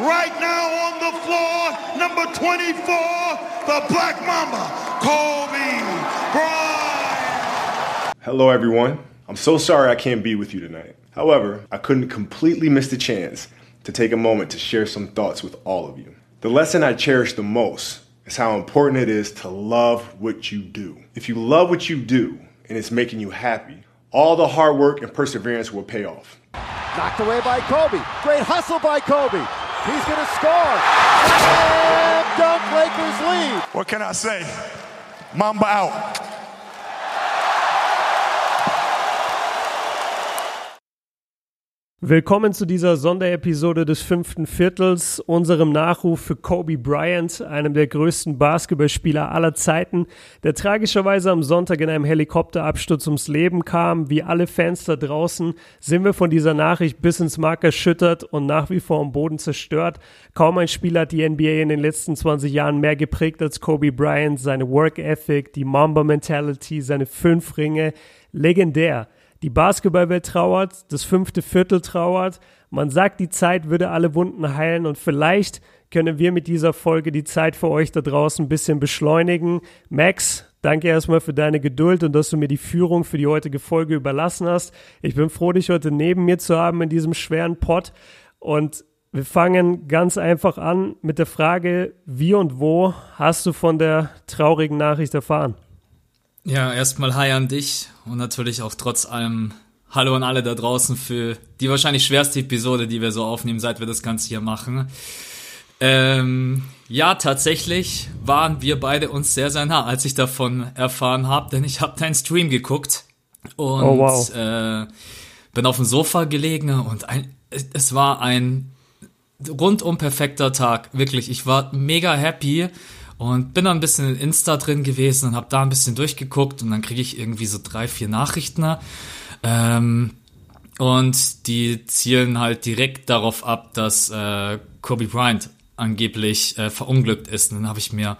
right now on the floor, number 24, the Black Mamba, Kobe Bryant. Hello, everyone. I'm so sorry I can't be with you tonight. However, I couldn't completely miss the chance to take a moment to share some thoughts with all of you. The lesson I cherish the most is how important it is to love what you do. If you love what you do and it's making you happy, all the hard work and perseverance will pay off. Knocked away by Kobe. Great hustle by Kobe. He's going to score. Slam dunk Lakers lead. What can I say? Mamba out. Willkommen zu dieser Sonderepisode des fünften Viertels, unserem Nachruf für Kobe Bryant, einem der größten Basketballspieler aller Zeiten, der tragischerweise am Sonntag in einem Helikopterabsturz ums Leben kam. Wie alle Fans da draußen sind wir von dieser Nachricht bis ins Mark erschüttert und nach wie vor am Boden zerstört. Kaum ein Spieler hat die NBA in den letzten 20 Jahren mehr geprägt als Kobe Bryant, seine Work Ethic, die Mamba Mentality, seine fünf Ringe, legendär. Die Basketballwelt trauert, das fünfte Viertel trauert. Man sagt, die Zeit würde alle Wunden heilen und vielleicht können wir mit dieser Folge die Zeit für euch da draußen ein bisschen beschleunigen. Max, danke erstmal für deine Geduld und dass du mir die Führung für die heutige Folge überlassen hast. Ich bin froh, dich heute neben mir zu haben in diesem schweren Pott und wir fangen ganz einfach an mit der Frage, wie und wo hast du von der traurigen Nachricht erfahren? Ja, erstmal Hi an dich und natürlich auch trotz allem Hallo an alle da draußen für die wahrscheinlich schwerste Episode, die wir so aufnehmen, seit wir das Ganze hier machen. Ähm, ja, tatsächlich waren wir beide uns sehr, sehr nah, als ich davon erfahren habe, denn ich habe deinen Stream geguckt und oh, wow. äh, bin auf dem Sofa gelegen und ein, es war ein rundum perfekter Tag, wirklich. Ich war mega happy und bin dann ein bisschen in Insta drin gewesen und habe da ein bisschen durchgeguckt und dann kriege ich irgendwie so drei, vier Nachrichten. Ähm, und die zielen halt direkt darauf ab, dass äh, Kobe Bryant angeblich äh, verunglückt ist. Und dann habe ich mir,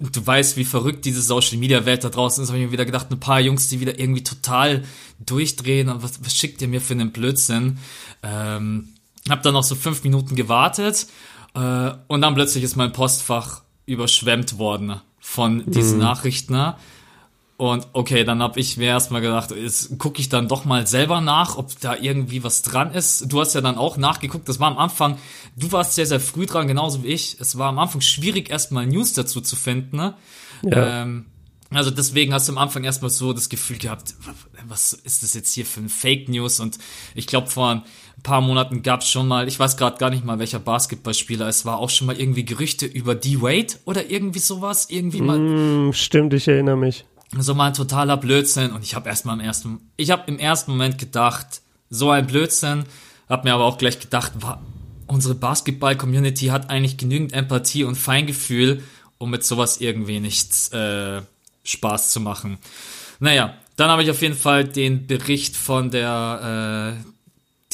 du weißt, wie verrückt diese Social Media Welt da draußen ist, habe ich mir wieder gedacht, ein paar Jungs, die wieder irgendwie total durchdrehen und was, was schickt ihr mir für einen Blödsinn? Ähm, hab dann noch so fünf Minuten gewartet äh, und dann plötzlich ist mein Postfach überschwemmt worden von diesen mhm. Nachrichten. Und okay, dann habe ich mir erstmal gedacht, jetzt gucke ich dann doch mal selber nach, ob da irgendwie was dran ist. Du hast ja dann auch nachgeguckt. Das war am Anfang, du warst sehr, sehr früh dran, genauso wie ich. Es war am Anfang schwierig, erstmal News dazu zu finden. Ne? Ja. Ähm, also deswegen hast du am Anfang erstmal so das Gefühl gehabt, was ist das jetzt hier für ein Fake News? Und ich glaube, vor paar Monaten gab es schon mal, ich weiß gerade gar nicht mal, welcher Basketballspieler es war, auch schon mal irgendwie Gerüchte über D-Wade oder irgendwie sowas. Irgendwie mal. Mm, stimmt, ich erinnere mich. So mal ein totaler Blödsinn. Und ich habe erstmal im ersten, ich habe im ersten Moment gedacht, so ein Blödsinn. Hab mir aber auch gleich gedacht, war, unsere Basketball-Community hat eigentlich genügend Empathie und Feingefühl, um mit sowas irgendwie nichts äh, Spaß zu machen. Naja, dann habe ich auf jeden Fall den Bericht von der äh,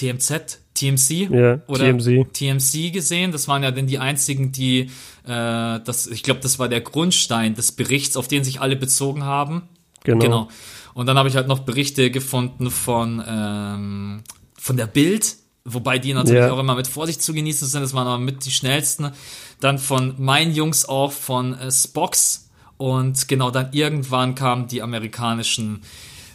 TMZ, TMC ja, oder TMC. TMC gesehen. Das waren ja dann die einzigen, die, äh, das, ich glaube, das war der Grundstein des Berichts, auf den sich alle bezogen haben. Genau. genau. Und dann habe ich halt noch Berichte gefunden von, ähm, von der Bild, wobei die natürlich ja. auch immer mit Vorsicht zu genießen sind. Das waren aber mit die schnellsten. Dann von meinen Jungs auch von äh, Spox. Und genau dann irgendwann kamen die amerikanischen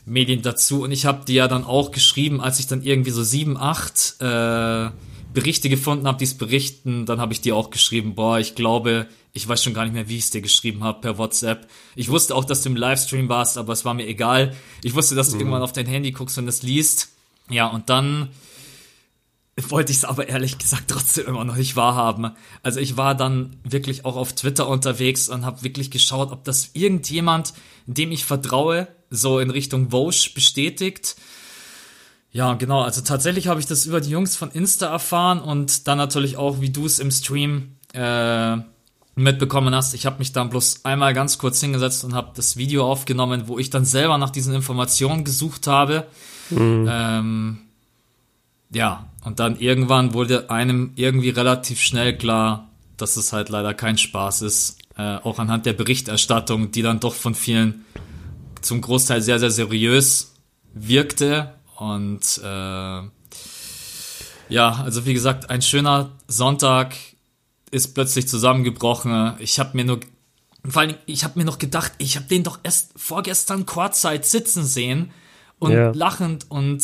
Medien dazu. Und ich habe die ja dann auch geschrieben, als ich dann irgendwie so sieben, acht äh, Berichte gefunden habe, die es berichten, dann habe ich dir auch geschrieben, boah, ich glaube, ich weiß schon gar nicht mehr, wie ich es dir geschrieben habe per WhatsApp. Ich wusste auch, dass du im Livestream warst, aber es war mir egal. Ich wusste, dass du mhm. irgendwann auf dein Handy guckst und es liest. Ja, und dann wollte ich es aber ehrlich gesagt trotzdem immer noch nicht wahrhaben. Also ich war dann wirklich auch auf Twitter unterwegs und habe wirklich geschaut, ob das irgendjemand, dem ich vertraue, so in Richtung Vosch bestätigt. Ja, genau. Also tatsächlich habe ich das über die Jungs von Insta erfahren und dann natürlich auch, wie du es im Stream äh, mitbekommen hast. Ich habe mich dann bloß einmal ganz kurz hingesetzt und habe das Video aufgenommen, wo ich dann selber nach diesen Informationen gesucht habe. Mhm. Ähm, ja, und dann irgendwann wurde einem irgendwie relativ schnell klar, dass es halt leider kein Spaß ist. Äh, auch anhand der Berichterstattung, die dann doch von vielen zum Großteil sehr, sehr seriös wirkte und äh, Ja, also wie gesagt, ein schöner Sonntag ist plötzlich zusammengebrochen. Ich habe mir nur, vor allem, ich habe mir noch gedacht, ich habe den doch erst vorgestern Kurzzeit sitzen sehen und ja. lachend und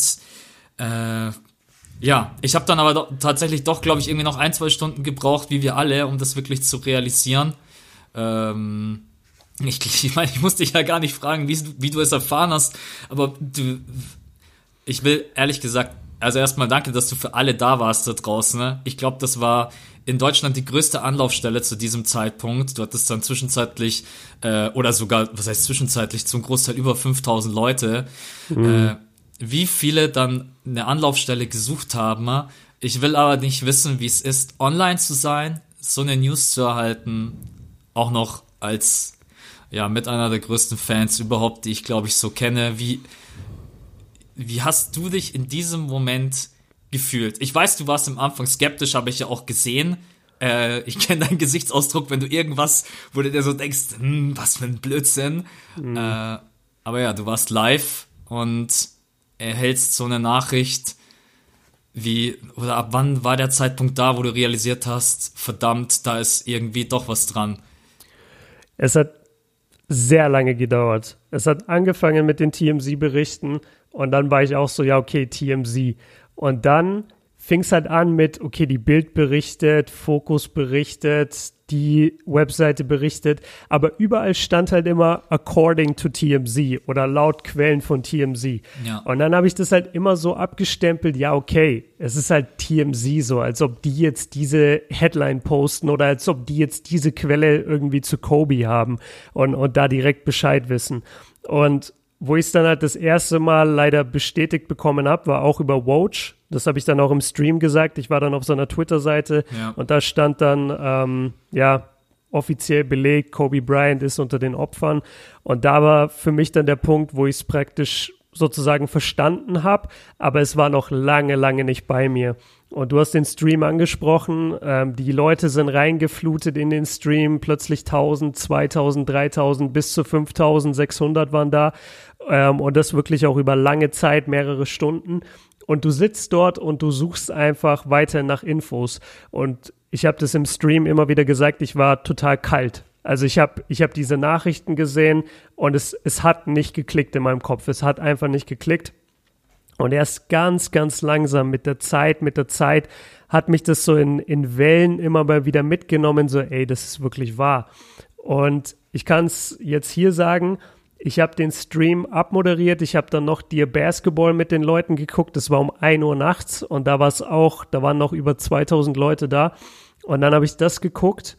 äh, ja, ich habe dann aber doch, tatsächlich doch, glaube ich, irgendwie noch ein, zwei Stunden gebraucht, wie wir alle, um das wirklich zu realisieren. Ähm, ich, ich meine, ich musste dich ja gar nicht fragen, wie, wie du es erfahren hast, aber du, ich will ehrlich gesagt, also erstmal danke, dass du für alle da warst da draußen. Ne? Ich glaube, das war in Deutschland die größte Anlaufstelle zu diesem Zeitpunkt. Du hattest dann zwischenzeitlich, äh, oder sogar, was heißt zwischenzeitlich, zum Großteil über 5000 Leute. Mhm. Äh, wie viele dann eine Anlaufstelle gesucht haben. Ich will aber nicht wissen, wie es ist, online zu sein, so eine News zu erhalten, auch noch als ja mit einer der größten Fans überhaupt, die ich glaube ich so kenne. Wie wie hast du dich in diesem Moment gefühlt? Ich weiß, du warst am Anfang skeptisch, habe ich ja auch gesehen. Äh, ich kenne deinen Gesichtsausdruck, wenn du irgendwas, wo du dir so denkst, hm, was für ein Blödsinn. Mhm. Äh, aber ja, du warst live und erhältst so eine Nachricht wie, oder ab wann war der Zeitpunkt da, wo du realisiert hast, verdammt, da ist irgendwie doch was dran? Es hat sehr lange gedauert. Es hat angefangen mit den TMZ-Berichten und dann war ich auch so, ja, okay, TMZ. Und dann fing es halt an mit, okay, die Bild berichtet, Fokus berichtet, die Webseite berichtet, aber überall stand halt immer according to TMZ oder laut Quellen von TMZ. Ja. Und dann habe ich das halt immer so abgestempelt, ja, okay, es ist halt TMZ so, als ob die jetzt diese Headline posten oder als ob die jetzt diese Quelle irgendwie zu Kobe haben und, und da direkt Bescheid wissen. Und wo ich es dann halt das erste Mal leider bestätigt bekommen habe, war auch über Watch. Das habe ich dann auch im Stream gesagt. Ich war dann auf seiner Twitter-Seite ja. und da stand dann, ähm, ja, offiziell belegt, Kobe Bryant ist unter den Opfern. Und da war für mich dann der Punkt, wo ich es praktisch sozusagen verstanden habe, aber es war noch lange, lange nicht bei mir. Und du hast den Stream angesprochen, ähm, die Leute sind reingeflutet in den Stream, plötzlich 1000, 2000, 3000 bis zu 5600 waren da ähm, und das wirklich auch über lange Zeit, mehrere Stunden. Und du sitzt dort und du suchst einfach weiter nach Infos. Und ich habe das im Stream immer wieder gesagt, ich war total kalt. Also ich habe ich hab diese Nachrichten gesehen und es, es hat nicht geklickt in meinem Kopf. Es hat einfach nicht geklickt. Und erst ganz, ganz langsam mit der Zeit, mit der Zeit hat mich das so in, in Wellen immer mal wieder mitgenommen, so, ey, das ist wirklich wahr. Und ich kann es jetzt hier sagen, ich habe den Stream abmoderiert, ich habe dann noch Dear Basketball mit den Leuten geguckt, das war um 1 Uhr nachts und da war es auch, da waren noch über 2000 Leute da. Und dann habe ich das geguckt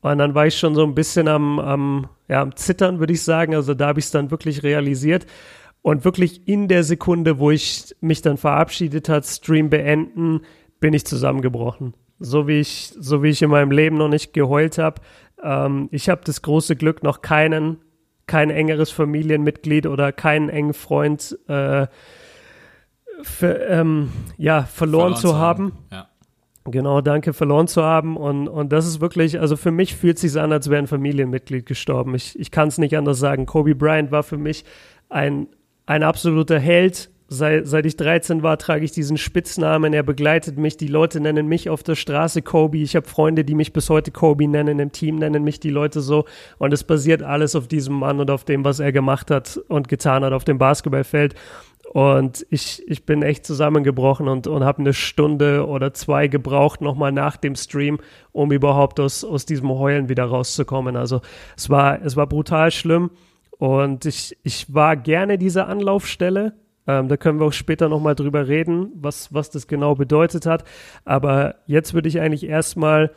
und dann war ich schon so ein bisschen am, am, ja, am Zittern, würde ich sagen, also da habe ich es dann wirklich realisiert und wirklich in der Sekunde, wo ich mich dann verabschiedet hat, Stream beenden, bin ich zusammengebrochen. So wie ich, so wie ich in meinem Leben noch nicht geheult habe. Ähm, ich habe das große Glück, noch keinen, kein engeres Familienmitglied oder keinen engen Freund äh, für, ähm, ja, verloren, verloren zu haben. haben. Ja. Genau, danke, verloren zu haben. Und, und das ist wirklich, also für mich fühlt es sich an, als wäre ein Familienmitglied gestorben. Ich, ich kann es nicht anders sagen. Kobe Bryant war für mich ein, ein absoluter Held. Seit, seit ich 13 war, trage ich diesen Spitznamen. Er begleitet mich. Die Leute nennen mich auf der Straße Kobe. Ich habe Freunde, die mich bis heute Kobe nennen. Im Team nennen mich die Leute so. Und es basiert alles auf diesem Mann und auf dem, was er gemacht hat und getan hat auf dem Basketballfeld. Und ich, ich bin echt zusammengebrochen und, und habe eine Stunde oder zwei gebraucht, nochmal nach dem Stream, um überhaupt aus, aus diesem Heulen wieder rauszukommen. Also es war, es war brutal schlimm. Und ich, ich war gerne diese Anlaufstelle. Ähm, da können wir auch später nochmal drüber reden, was, was das genau bedeutet hat. Aber jetzt würde ich eigentlich erstmal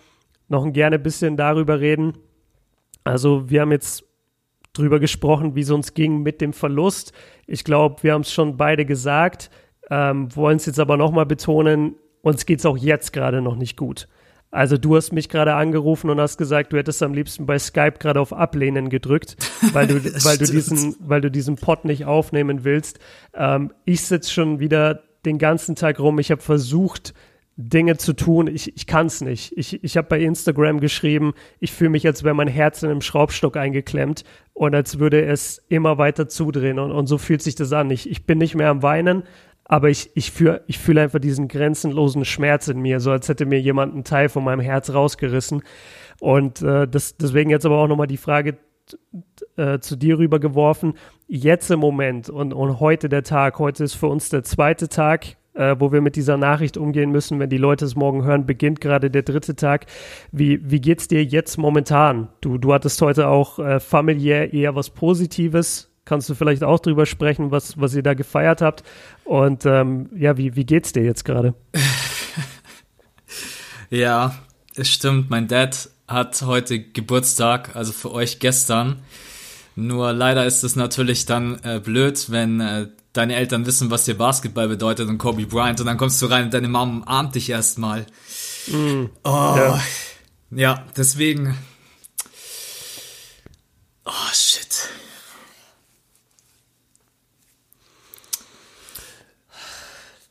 noch ein gerne bisschen darüber reden. Also wir haben jetzt drüber gesprochen, wie es uns ging mit dem Verlust. Ich glaube, wir haben es schon beide gesagt, ähm, wollen es jetzt aber nochmal betonen, uns geht es auch jetzt gerade noch nicht gut. Also du hast mich gerade angerufen und hast gesagt, du hättest am liebsten bei Skype gerade auf Ablehnen gedrückt, weil du, weil du diesen, weil du diesen Pod nicht aufnehmen willst. Ähm, ich sitze schon wieder den ganzen Tag rum. Ich habe versucht, Dinge zu tun. Ich, ich kann es nicht. Ich, ich habe bei Instagram geschrieben, ich fühle mich, als wäre mein Herz in einem Schraubstock eingeklemmt und als würde es immer weiter zudrehen. Und, und so fühlt sich das an. Ich, ich bin nicht mehr am Weinen, aber ich, ich fühle ich fühl einfach diesen grenzenlosen Schmerz in mir, so als hätte mir jemand einen Teil von meinem Herz rausgerissen. Und äh, das, deswegen jetzt aber auch nochmal die Frage äh, zu dir rübergeworfen. Jetzt im Moment und, und heute der Tag, heute ist für uns der zweite Tag, äh, wo wir mit dieser Nachricht umgehen müssen. Wenn die Leute es morgen hören, beginnt gerade der dritte Tag. Wie, wie geht's dir jetzt momentan? Du, du hattest heute auch äh, familiär eher was Positives. Kannst du vielleicht auch drüber sprechen, was, was ihr da gefeiert habt? Und ähm, ja, wie, wie geht's dir jetzt gerade? ja, es stimmt. Mein Dad hat heute Geburtstag, also für euch gestern. Nur leider ist es natürlich dann äh, blöd, wenn äh, deine Eltern wissen, was dir Basketball bedeutet und Kobe Bryant und dann kommst du rein und deine Mom umarmt dich erstmal. Mm, oh, ja. ja, deswegen. Oh, shit.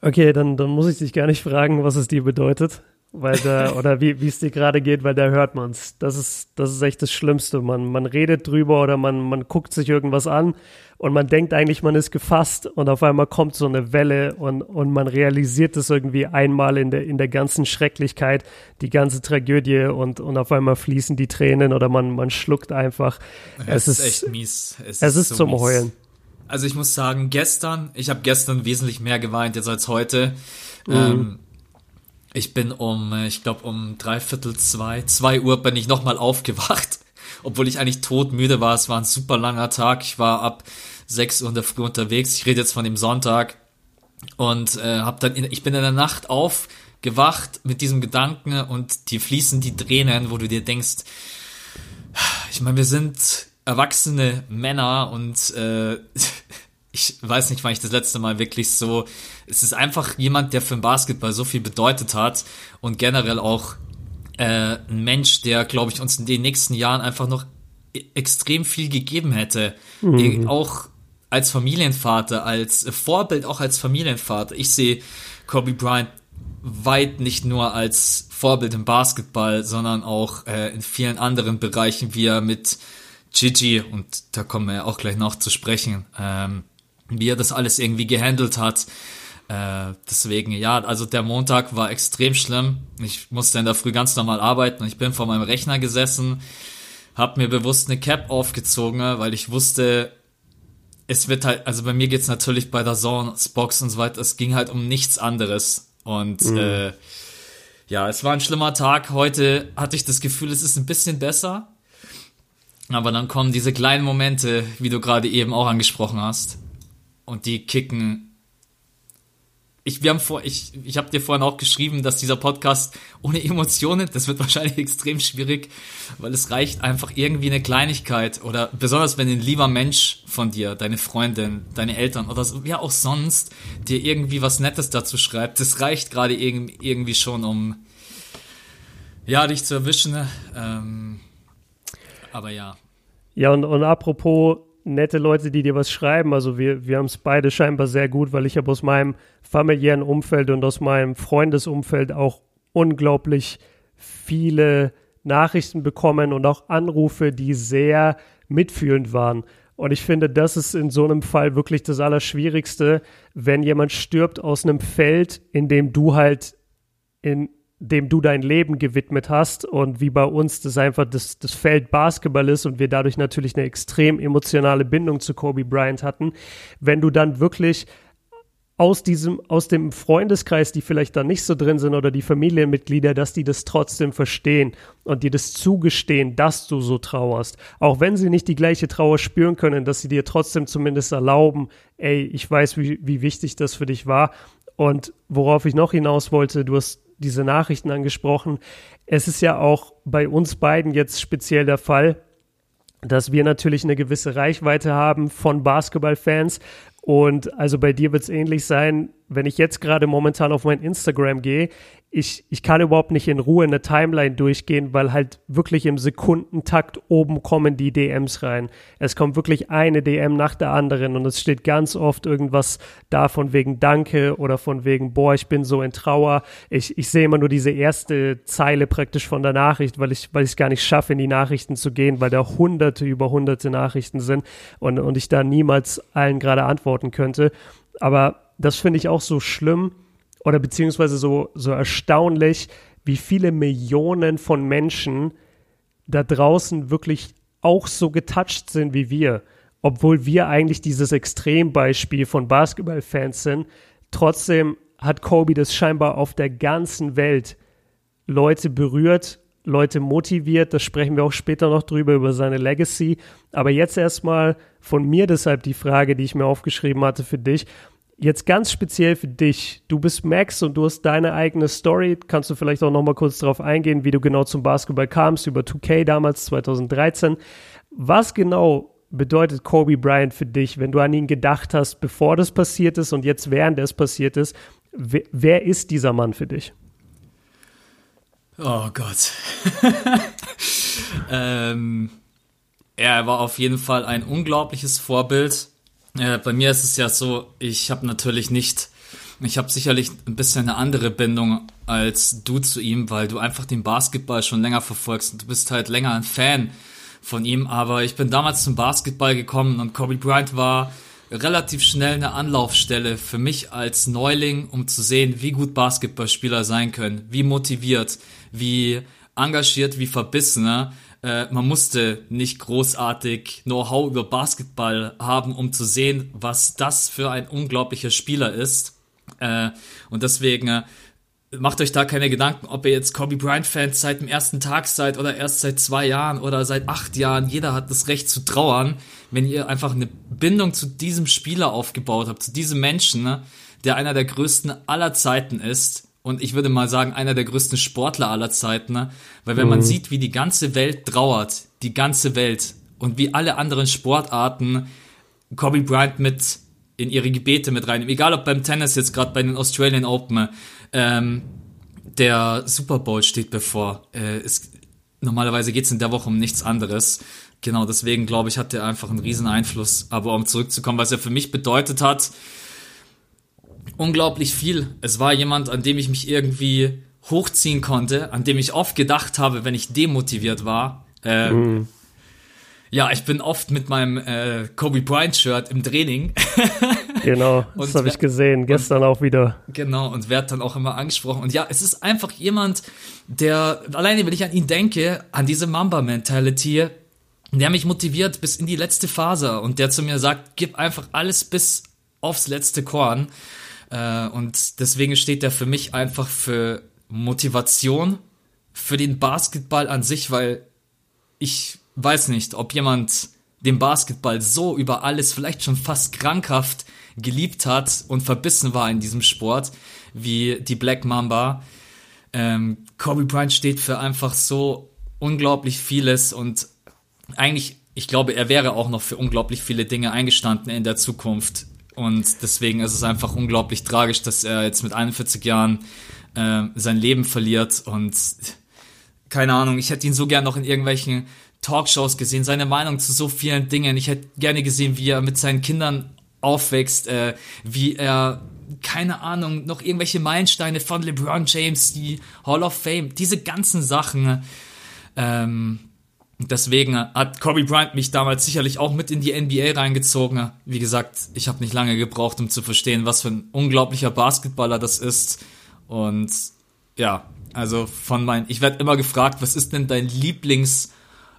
Okay, dann, dann muss ich dich gar nicht fragen, was es dir bedeutet weil da, oder wie es dir gerade geht, weil da hört man's. Das ist, das ist echt das Schlimmste. Man, man redet drüber oder man, man guckt sich irgendwas an und man denkt eigentlich, man ist gefasst und auf einmal kommt so eine Welle und, und man realisiert es irgendwie einmal in der, in der ganzen Schrecklichkeit, die ganze Tragödie und, und auf einmal fließen die Tränen oder man, man schluckt einfach. Es, es ist echt mies. Es, es ist, ist so zum mies. Heulen. Also ich muss sagen, gestern, ich habe gestern wesentlich mehr geweint jetzt als heute. Mhm. Ähm, ich bin um, äh, ich glaube um dreiviertel zwei, zwei Uhr bin ich nochmal aufgewacht, obwohl ich eigentlich todmüde war. Es war ein super langer Tag. Ich war ab sechs Uhr in der Früh unterwegs. Ich rede jetzt von dem Sonntag und äh, hab dann, in, ich bin in der Nacht aufgewacht mit diesem Gedanken und die fließen die Tränen, wo du dir denkst, ich meine, wir sind erwachsene Männer und äh, ich weiß nicht, wann ich das letzte Mal wirklich so. Es ist einfach jemand, der für den Basketball so viel bedeutet hat und generell auch äh, ein Mensch, der, glaube ich, uns in den nächsten Jahren einfach noch e-, extrem viel gegeben hätte. Mhm. Auch als Familienvater, als Vorbild, auch als Familienvater. Ich sehe Kobe Bryant weit nicht nur als Vorbild im Basketball, sondern auch äh, in vielen anderen Bereichen, wie er mit Gigi, und da kommen wir ja auch gleich noch zu sprechen, ähm, wie er das alles irgendwie gehandelt hat. Äh, deswegen, ja, also der Montag war extrem schlimm. Ich musste in der Früh ganz normal arbeiten und ich bin vor meinem Rechner gesessen, habe mir bewusst eine Cap aufgezogen, weil ich wusste, es wird halt, also bei mir geht's natürlich bei der Box und so weiter, es ging halt um nichts anderes. Und mhm. äh, ja, es war ein schlimmer Tag. Heute hatte ich das Gefühl, es ist ein bisschen besser. Aber dann kommen diese kleinen Momente, wie du gerade eben auch angesprochen hast und die kicken. Ich, wir haben vor, ich, ich habe dir vorhin auch geschrieben, dass dieser Podcast ohne Emotionen, das wird wahrscheinlich extrem schwierig, weil es reicht einfach irgendwie eine Kleinigkeit oder besonders wenn ein lieber Mensch von dir, deine Freundin, deine Eltern oder so, wer auch sonst dir irgendwie was Nettes dazu schreibt, das reicht gerade irgendwie schon, um ja dich zu erwischen. Ähm, aber ja. Ja und, und apropos nette Leute, die dir was schreiben. Also wir, wir haben es beide scheinbar sehr gut, weil ich habe aus meinem familiären Umfeld und aus meinem Freundesumfeld auch unglaublich viele Nachrichten bekommen und auch Anrufe, die sehr mitfühlend waren. Und ich finde, das ist in so einem Fall wirklich das Allerschwierigste, wenn jemand stirbt aus einem Feld, in dem du halt in dem du dein Leben gewidmet hast und wie bei uns das einfach das, das Feld Basketball ist und wir dadurch natürlich eine extrem emotionale Bindung zu Kobe Bryant hatten, wenn du dann wirklich aus diesem, aus dem Freundeskreis, die vielleicht da nicht so drin sind oder die Familienmitglieder, dass die das trotzdem verstehen und dir das zugestehen, dass du so trauerst. Auch wenn sie nicht die gleiche Trauer spüren können, dass sie dir trotzdem zumindest erlauben, ey, ich weiß, wie, wie wichtig das für dich war. Und worauf ich noch hinaus wollte, du hast diese Nachrichten angesprochen. Es ist ja auch bei uns beiden jetzt speziell der Fall, dass wir natürlich eine gewisse Reichweite haben von Basketballfans. Und also bei dir wird es ähnlich sein, wenn ich jetzt gerade momentan auf mein Instagram gehe, ich, ich kann überhaupt nicht in Ruhe eine Timeline durchgehen, weil halt wirklich im Sekundentakt oben kommen die DMs rein. Es kommt wirklich eine DM nach der anderen und es steht ganz oft irgendwas da von wegen Danke oder von wegen, boah, ich bin so in Trauer. Ich, ich sehe immer nur diese erste Zeile praktisch von der Nachricht, weil ich weil es gar nicht schaffe, in die Nachrichten zu gehen, weil da hunderte über hunderte Nachrichten sind und, und ich da niemals allen gerade antworten könnte. Aber das finde ich auch so schlimm oder beziehungsweise so, so erstaunlich, wie viele Millionen von Menschen da draußen wirklich auch so getouched sind wie wir, obwohl wir eigentlich dieses Extrembeispiel von Basketballfans sind. Trotzdem hat Kobe das scheinbar auf der ganzen Welt Leute berührt, Leute motiviert. Das sprechen wir auch später noch drüber, über seine Legacy. Aber jetzt erstmal von mir deshalb die Frage, die ich mir aufgeschrieben hatte für dich. Jetzt ganz speziell für dich. Du bist Max und du hast deine eigene Story. Kannst du vielleicht auch noch mal kurz darauf eingehen, wie du genau zum Basketball kamst, über 2K damals, 2013. Was genau bedeutet Kobe Bryant für dich, wenn du an ihn gedacht hast, bevor das passiert ist und jetzt während es passiert ist? Wer, wer ist dieser Mann für dich? Oh Gott. ähm, er war auf jeden Fall ein unglaubliches Vorbild. Äh, bei mir ist es ja so, ich habe natürlich nicht, ich habe sicherlich ein bisschen eine andere Bindung als du zu ihm, weil du einfach den Basketball schon länger verfolgst und du bist halt länger ein Fan von ihm. Aber ich bin damals zum Basketball gekommen und Kobe Bryant war relativ schnell eine Anlaufstelle für mich als Neuling, um zu sehen, wie gut Basketballspieler sein können, wie motiviert, wie engagiert, wie verbissen. Äh, man musste nicht großartig Know-how über Basketball haben, um zu sehen, was das für ein unglaublicher Spieler ist. Äh, und deswegen äh, macht euch da keine Gedanken, ob ihr jetzt Kobe Bryant-Fans seit dem ersten Tag seid oder erst seit zwei Jahren oder seit acht Jahren. Jeder hat das Recht zu trauern, wenn ihr einfach eine Bindung zu diesem Spieler aufgebaut habt, zu diesem Menschen, ne, der einer der größten aller Zeiten ist und ich würde mal sagen, einer der größten Sportler aller Zeiten, ne? weil wenn mhm. man sieht, wie die ganze Welt trauert, die ganze Welt und wie alle anderen Sportarten Kobe Bryant mit in ihre Gebete mit rein, egal ob beim Tennis jetzt gerade bei den Australian Open, ähm, der Super Bowl steht bevor. Äh, es, normalerweise geht es in der Woche um nichts anderes. Genau, deswegen glaube ich, hat er einfach einen riesen Einfluss. Aber um zurückzukommen, was er für mich bedeutet hat, unglaublich viel. Es war jemand, an dem ich mich irgendwie hochziehen konnte, an dem ich oft gedacht habe, wenn ich demotiviert war. Äh, mm. Ja, ich bin oft mit meinem äh, Kobe Bryant Shirt im Training. genau, das habe ich gesehen, gestern und, auch wieder. Genau, und werde dann auch immer angesprochen. Und ja, es ist einfach jemand, der, alleine wenn ich an ihn denke, an diese Mamba-Mentality, der mich motiviert bis in die letzte Phase und der zu mir sagt, gib einfach alles bis aufs letzte Korn. Äh, und deswegen steht er für mich einfach für Motivation, für den Basketball an sich, weil ich weiß nicht, ob jemand den Basketball so über alles vielleicht schon fast krankhaft geliebt hat und verbissen war in diesem Sport wie die Black Mamba. Ähm, Kobe Bryant steht für einfach so unglaublich vieles und eigentlich, ich glaube, er wäre auch noch für unglaublich viele Dinge eingestanden in der Zukunft. Und deswegen ist es einfach unglaublich tragisch, dass er jetzt mit 41 Jahren äh, sein Leben verliert. Und keine Ahnung, ich hätte ihn so gern noch in irgendwelchen Talkshows gesehen, seine Meinung zu so vielen Dingen. Ich hätte gerne gesehen, wie er mit seinen Kindern aufwächst, äh, wie er keine Ahnung, noch irgendwelche Meilensteine von LeBron James, die Hall of Fame, diese ganzen Sachen. Ähm, Deswegen hat Kobe Bryant mich damals sicherlich auch mit in die NBA reingezogen. Wie gesagt, ich habe nicht lange gebraucht, um zu verstehen, was für ein unglaublicher Basketballer das ist. Und ja, also von meinen, ich werde immer gefragt, was ist denn dein Lieblings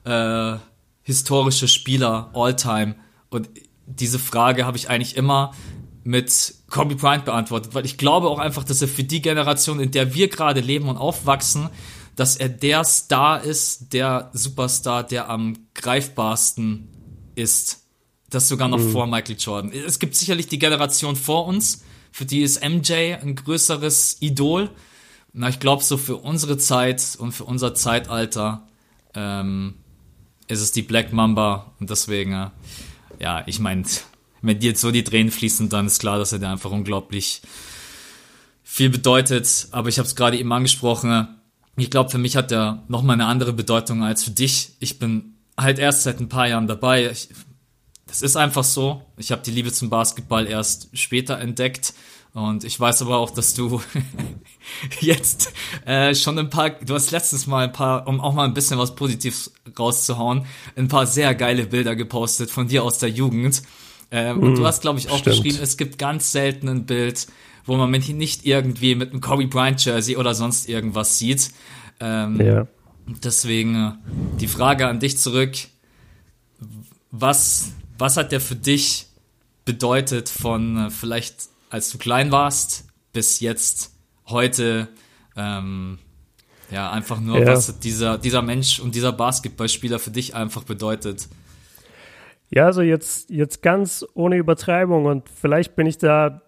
äh, historischer Spieler all time? Und diese Frage habe ich eigentlich immer mit Kobe Bryant beantwortet, weil ich glaube auch einfach, dass er für die Generation, in der wir gerade leben und aufwachsen, dass er der Star ist, der Superstar, der am greifbarsten ist. Das sogar noch mhm. vor Michael Jordan. Es gibt sicherlich die Generation vor uns, für die ist MJ ein größeres Idol. Na, ich glaube, so für unsere Zeit und für unser Zeitalter ähm, ist es die Black Mamba. Und deswegen, äh, ja, ich meine, wenn dir jetzt so die Tränen fließen, dann ist klar, dass er dir einfach unglaublich viel bedeutet. Aber ich habe es gerade eben angesprochen, ich glaube, für mich hat der nochmal eine andere Bedeutung als für dich. Ich bin halt erst seit ein paar Jahren dabei. Ich, das ist einfach so. Ich habe die Liebe zum Basketball erst später entdeckt. Und ich weiß aber auch, dass du jetzt äh, schon ein paar, du hast letztes Mal ein paar, um auch mal ein bisschen was Positives rauszuhauen, ein paar sehr geile Bilder gepostet von dir aus der Jugend. Ähm, und du hast, glaube ich, auch Stimmt. geschrieben, es gibt ganz selten ein Bild, wo man mich nicht irgendwie mit einem Kobe Bryant Jersey oder sonst irgendwas sieht. Ähm, ja. Deswegen äh, die Frage an dich zurück. Was, was hat der für dich bedeutet von äh, vielleicht als du klein warst bis jetzt heute? Ähm, ja, einfach nur, ja. was dieser, dieser Mensch und dieser Basketballspieler für dich einfach bedeutet. Ja, also jetzt, jetzt ganz ohne Übertreibung und vielleicht bin ich da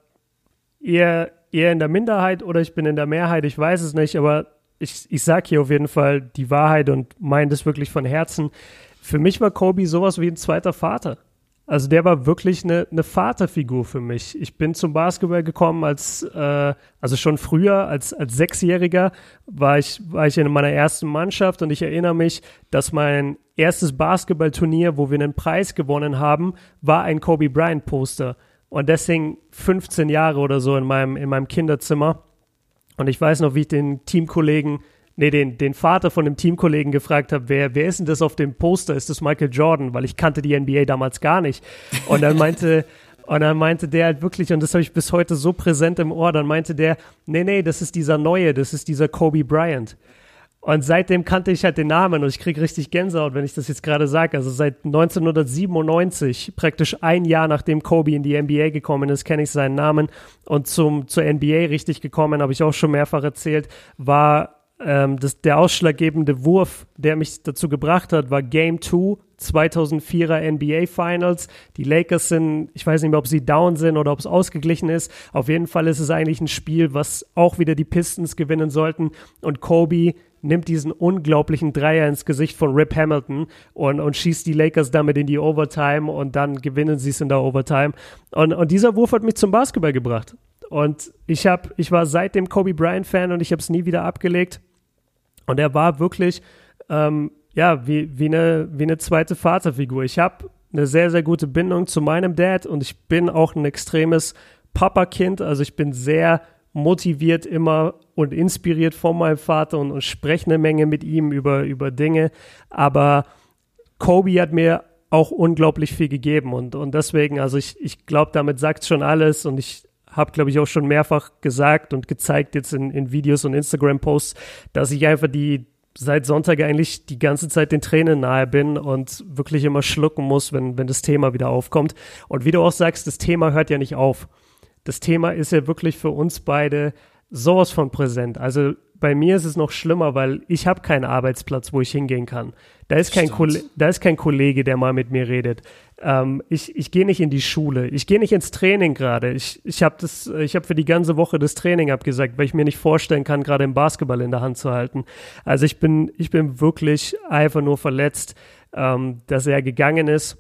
eher, eher in der Minderheit oder ich bin in der Mehrheit, ich weiß es nicht, aber ich, ich sage hier auf jeden Fall die Wahrheit und meine das wirklich von Herzen. Für mich war Kobe sowas wie ein zweiter Vater. Also der war wirklich eine, eine Vaterfigur für mich. Ich bin zum Basketball gekommen als, äh, also schon früher, als, als Sechsjähriger war ich, war ich in meiner ersten Mannschaft und ich erinnere mich, dass mein erstes Basketballturnier, wo wir einen Preis gewonnen haben, war ein Kobe Bryant Poster. Und deswegen 15 Jahre oder so in meinem, in meinem Kinderzimmer. Und ich weiß noch, wie ich den Teamkollegen nee, den, den Vater von dem Teamkollegen gefragt habe, wer, wer ist denn das auf dem Poster? Ist das Michael Jordan? Weil ich kannte die NBA damals gar nicht. Und dann meinte, und dann meinte der halt wirklich, und das habe ich bis heute so präsent im Ohr, dann meinte der, nee, nee, das ist dieser neue, das ist dieser Kobe Bryant. Und seitdem kannte ich halt den Namen und ich kriege richtig Gänsehaut, wenn ich das jetzt gerade sage. Also seit 1997, praktisch ein Jahr nachdem Kobe in die NBA gekommen ist, kenne ich seinen Namen. Und zum, zur NBA richtig gekommen, habe ich auch schon mehrfach erzählt, war ähm, das, der ausschlaggebende Wurf, der mich dazu gebracht hat, war Game 2 2004er NBA Finals. Die Lakers sind, ich weiß nicht mehr, ob sie down sind oder ob es ausgeglichen ist. Auf jeden Fall ist es eigentlich ein Spiel, was auch wieder die Pistons gewinnen sollten. Und Kobe nimmt diesen unglaublichen Dreier ins Gesicht von Rip Hamilton und, und schießt die Lakers damit in die Overtime und dann gewinnen sie es in der Overtime. Und, und dieser Wurf hat mich zum Basketball gebracht. Und ich habe, ich war seitdem Kobe Bryant Fan und ich habe es nie wieder abgelegt. Und er war wirklich, ähm, ja, wie, wie, eine, wie eine zweite Vaterfigur. Ich habe eine sehr, sehr gute Bindung zu meinem Dad und ich bin auch ein extremes Papa-Kind. Also ich bin sehr motiviert immer und inspiriert von meinem Vater und, und spreche eine Menge mit ihm über, über Dinge. Aber Kobe hat mir auch unglaublich viel gegeben und, und deswegen, also ich, ich glaube, damit sagt schon alles und ich habe, glaube ich, auch schon mehrfach gesagt und gezeigt jetzt in, in Videos und Instagram-Posts, dass ich einfach die seit Sonntag eigentlich die ganze Zeit den Tränen nahe bin und wirklich immer schlucken muss, wenn, wenn das Thema wieder aufkommt. Und wie du auch sagst, das Thema hört ja nicht auf. Das Thema ist ja wirklich für uns beide sowas von präsent. Also bei mir ist es noch schlimmer, weil ich habe keinen Arbeitsplatz, wo ich hingehen kann. Da ist, kein da ist kein Kollege, der mal mit mir redet. Ähm, ich ich gehe nicht in die Schule. Ich gehe nicht ins Training gerade. Ich, ich habe hab für die ganze Woche das Training abgesagt, weil ich mir nicht vorstellen kann, gerade im Basketball in der Hand zu halten. Also ich bin, ich bin wirklich einfach nur verletzt, ähm, dass er gegangen ist.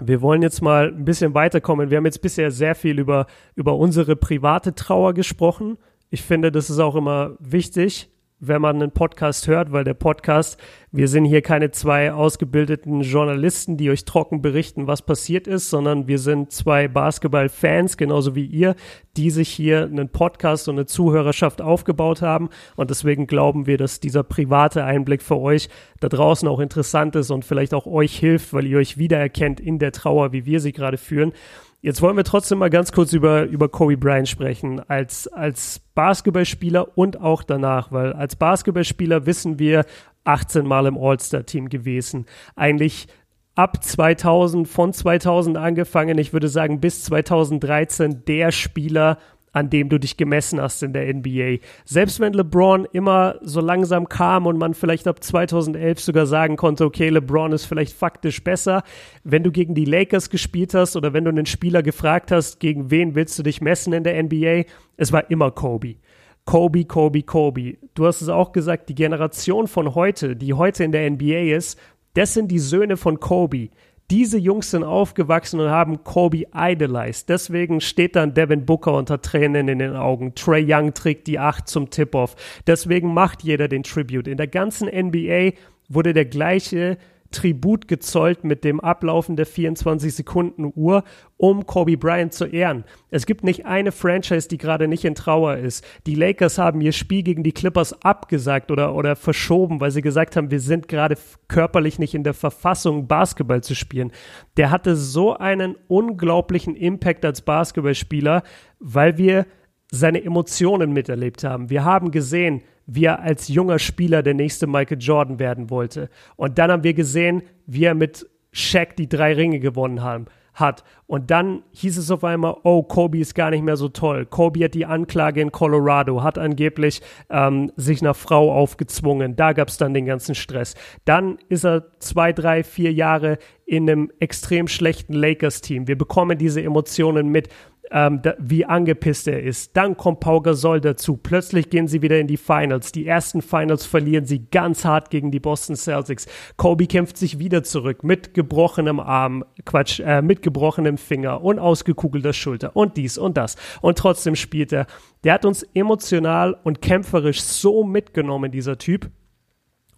Wir wollen jetzt mal ein bisschen weiterkommen. Wir haben jetzt bisher sehr viel über, über unsere private Trauer gesprochen ich finde, das ist auch immer wichtig, wenn man einen Podcast hört, weil der Podcast, wir sind hier keine zwei ausgebildeten Journalisten, die euch trocken berichten, was passiert ist, sondern wir sind zwei Basketball-Fans, genauso wie ihr, die sich hier einen Podcast und eine Zuhörerschaft aufgebaut haben. Und deswegen glauben wir, dass dieser private Einblick für euch da draußen auch interessant ist und vielleicht auch euch hilft, weil ihr euch wiedererkennt in der Trauer, wie wir sie gerade führen. Jetzt wollen wir trotzdem mal ganz kurz über, über Kobe Bryant sprechen, als, als Basketballspieler und auch danach, weil als Basketballspieler wissen wir, 18 Mal im All-Star-Team gewesen. Eigentlich ab 2000, von 2000 angefangen, ich würde sagen bis 2013 der Spieler, an dem du dich gemessen hast in der NBA. Selbst wenn LeBron immer so langsam kam und man vielleicht ab 2011 sogar sagen konnte, okay, LeBron ist vielleicht faktisch besser, wenn du gegen die Lakers gespielt hast oder wenn du einen Spieler gefragt hast, gegen wen willst du dich messen in der NBA, es war immer Kobe. Kobe, Kobe, Kobe. Du hast es auch gesagt, die Generation von heute, die heute in der NBA ist, das sind die Söhne von Kobe. Diese Jungs sind aufgewachsen und haben Kobe idolized. Deswegen steht dann Devin Booker unter Tränen in den Augen. Trey Young trägt die Acht zum Tip-Off. Deswegen macht jeder den Tribute. In der ganzen NBA wurde der gleiche Tribut gezollt mit dem Ablaufen der 24 Sekunden Uhr, um Kobe Bryant zu ehren. Es gibt nicht eine Franchise, die gerade nicht in Trauer ist. Die Lakers haben ihr Spiel gegen die Clippers abgesagt oder, oder verschoben, weil sie gesagt haben, wir sind gerade körperlich nicht in der Verfassung, Basketball zu spielen. Der hatte so einen unglaublichen Impact als Basketballspieler, weil wir seine Emotionen miterlebt haben. Wir haben gesehen, wie er als junger Spieler der nächste Michael Jordan werden wollte. Und dann haben wir gesehen, wie er mit Shaq die drei Ringe gewonnen haben, hat. Und dann hieß es auf einmal, oh, Kobe ist gar nicht mehr so toll. Kobe hat die Anklage in Colorado, hat angeblich ähm, sich einer Frau aufgezwungen. Da gab es dann den ganzen Stress. Dann ist er zwei, drei, vier Jahre in einem extrem schlechten Lakers-Team. Wir bekommen diese Emotionen mit ähm, da, wie angepisst er ist. Dann kommt Pau Gasol dazu. Plötzlich gehen sie wieder in die Finals. Die ersten Finals verlieren sie ganz hart gegen die Boston Celtics. Kobe kämpft sich wieder zurück mit gebrochenem Arm, Quatsch, äh, mit gebrochenem Finger und ausgekugelter Schulter und dies und das. Und trotzdem spielt er. Der hat uns emotional und kämpferisch so mitgenommen, dieser Typ.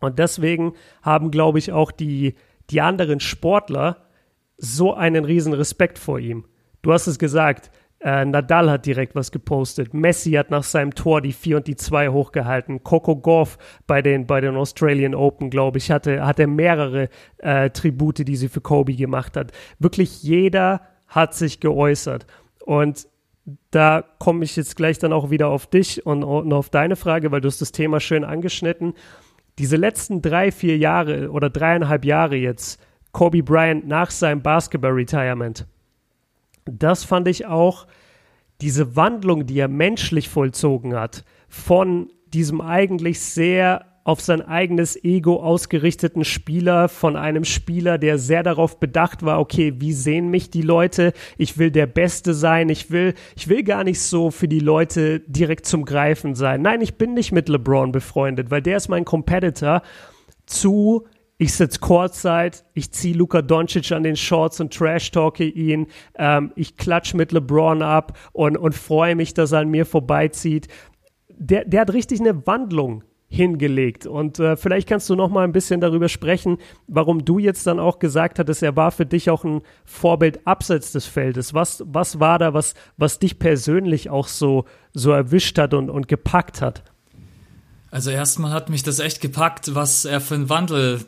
Und deswegen haben, glaube ich, auch die, die anderen Sportler so einen riesen Respekt vor ihm. Du hast es gesagt, äh, Nadal hat direkt was gepostet. Messi hat nach seinem Tor die 4 und die 2 hochgehalten. Coco Goff bei den, bei den Australian Open, glaube ich, hatte, hatte mehrere äh, Tribute, die sie für Kobe gemacht hat. Wirklich jeder hat sich geäußert. Und da komme ich jetzt gleich dann auch wieder auf dich und, und auf deine Frage, weil du hast das Thema schön angeschnitten. Diese letzten drei, vier Jahre oder dreieinhalb Jahre jetzt, Kobe Bryant nach seinem Basketball-Retirement, das fand ich auch diese Wandlung, die er menschlich vollzogen hat, von diesem eigentlich sehr auf sein eigenes Ego ausgerichteten Spieler, von einem Spieler, der sehr darauf bedacht war, okay, wie sehen mich die Leute? Ich will der Beste sein. Ich will, ich will gar nicht so für die Leute direkt zum Greifen sein. Nein, ich bin nicht mit LeBron befreundet, weil der ist mein Competitor zu ich sitze Courtside, ich ziehe Luka Doncic an den Shorts und trash-talke ihn, ähm, ich klatsch mit LeBron ab und, und freue mich, dass er an mir vorbeizieht. Der, der hat richtig eine Wandlung hingelegt. Und äh, vielleicht kannst du noch mal ein bisschen darüber sprechen, warum du jetzt dann auch gesagt hattest, er war für dich auch ein Vorbild abseits des Feldes. Was, was war da, was, was dich persönlich auch so, so erwischt hat und, und gepackt hat? Also erstmal hat mich das echt gepackt, was er für einen Wandel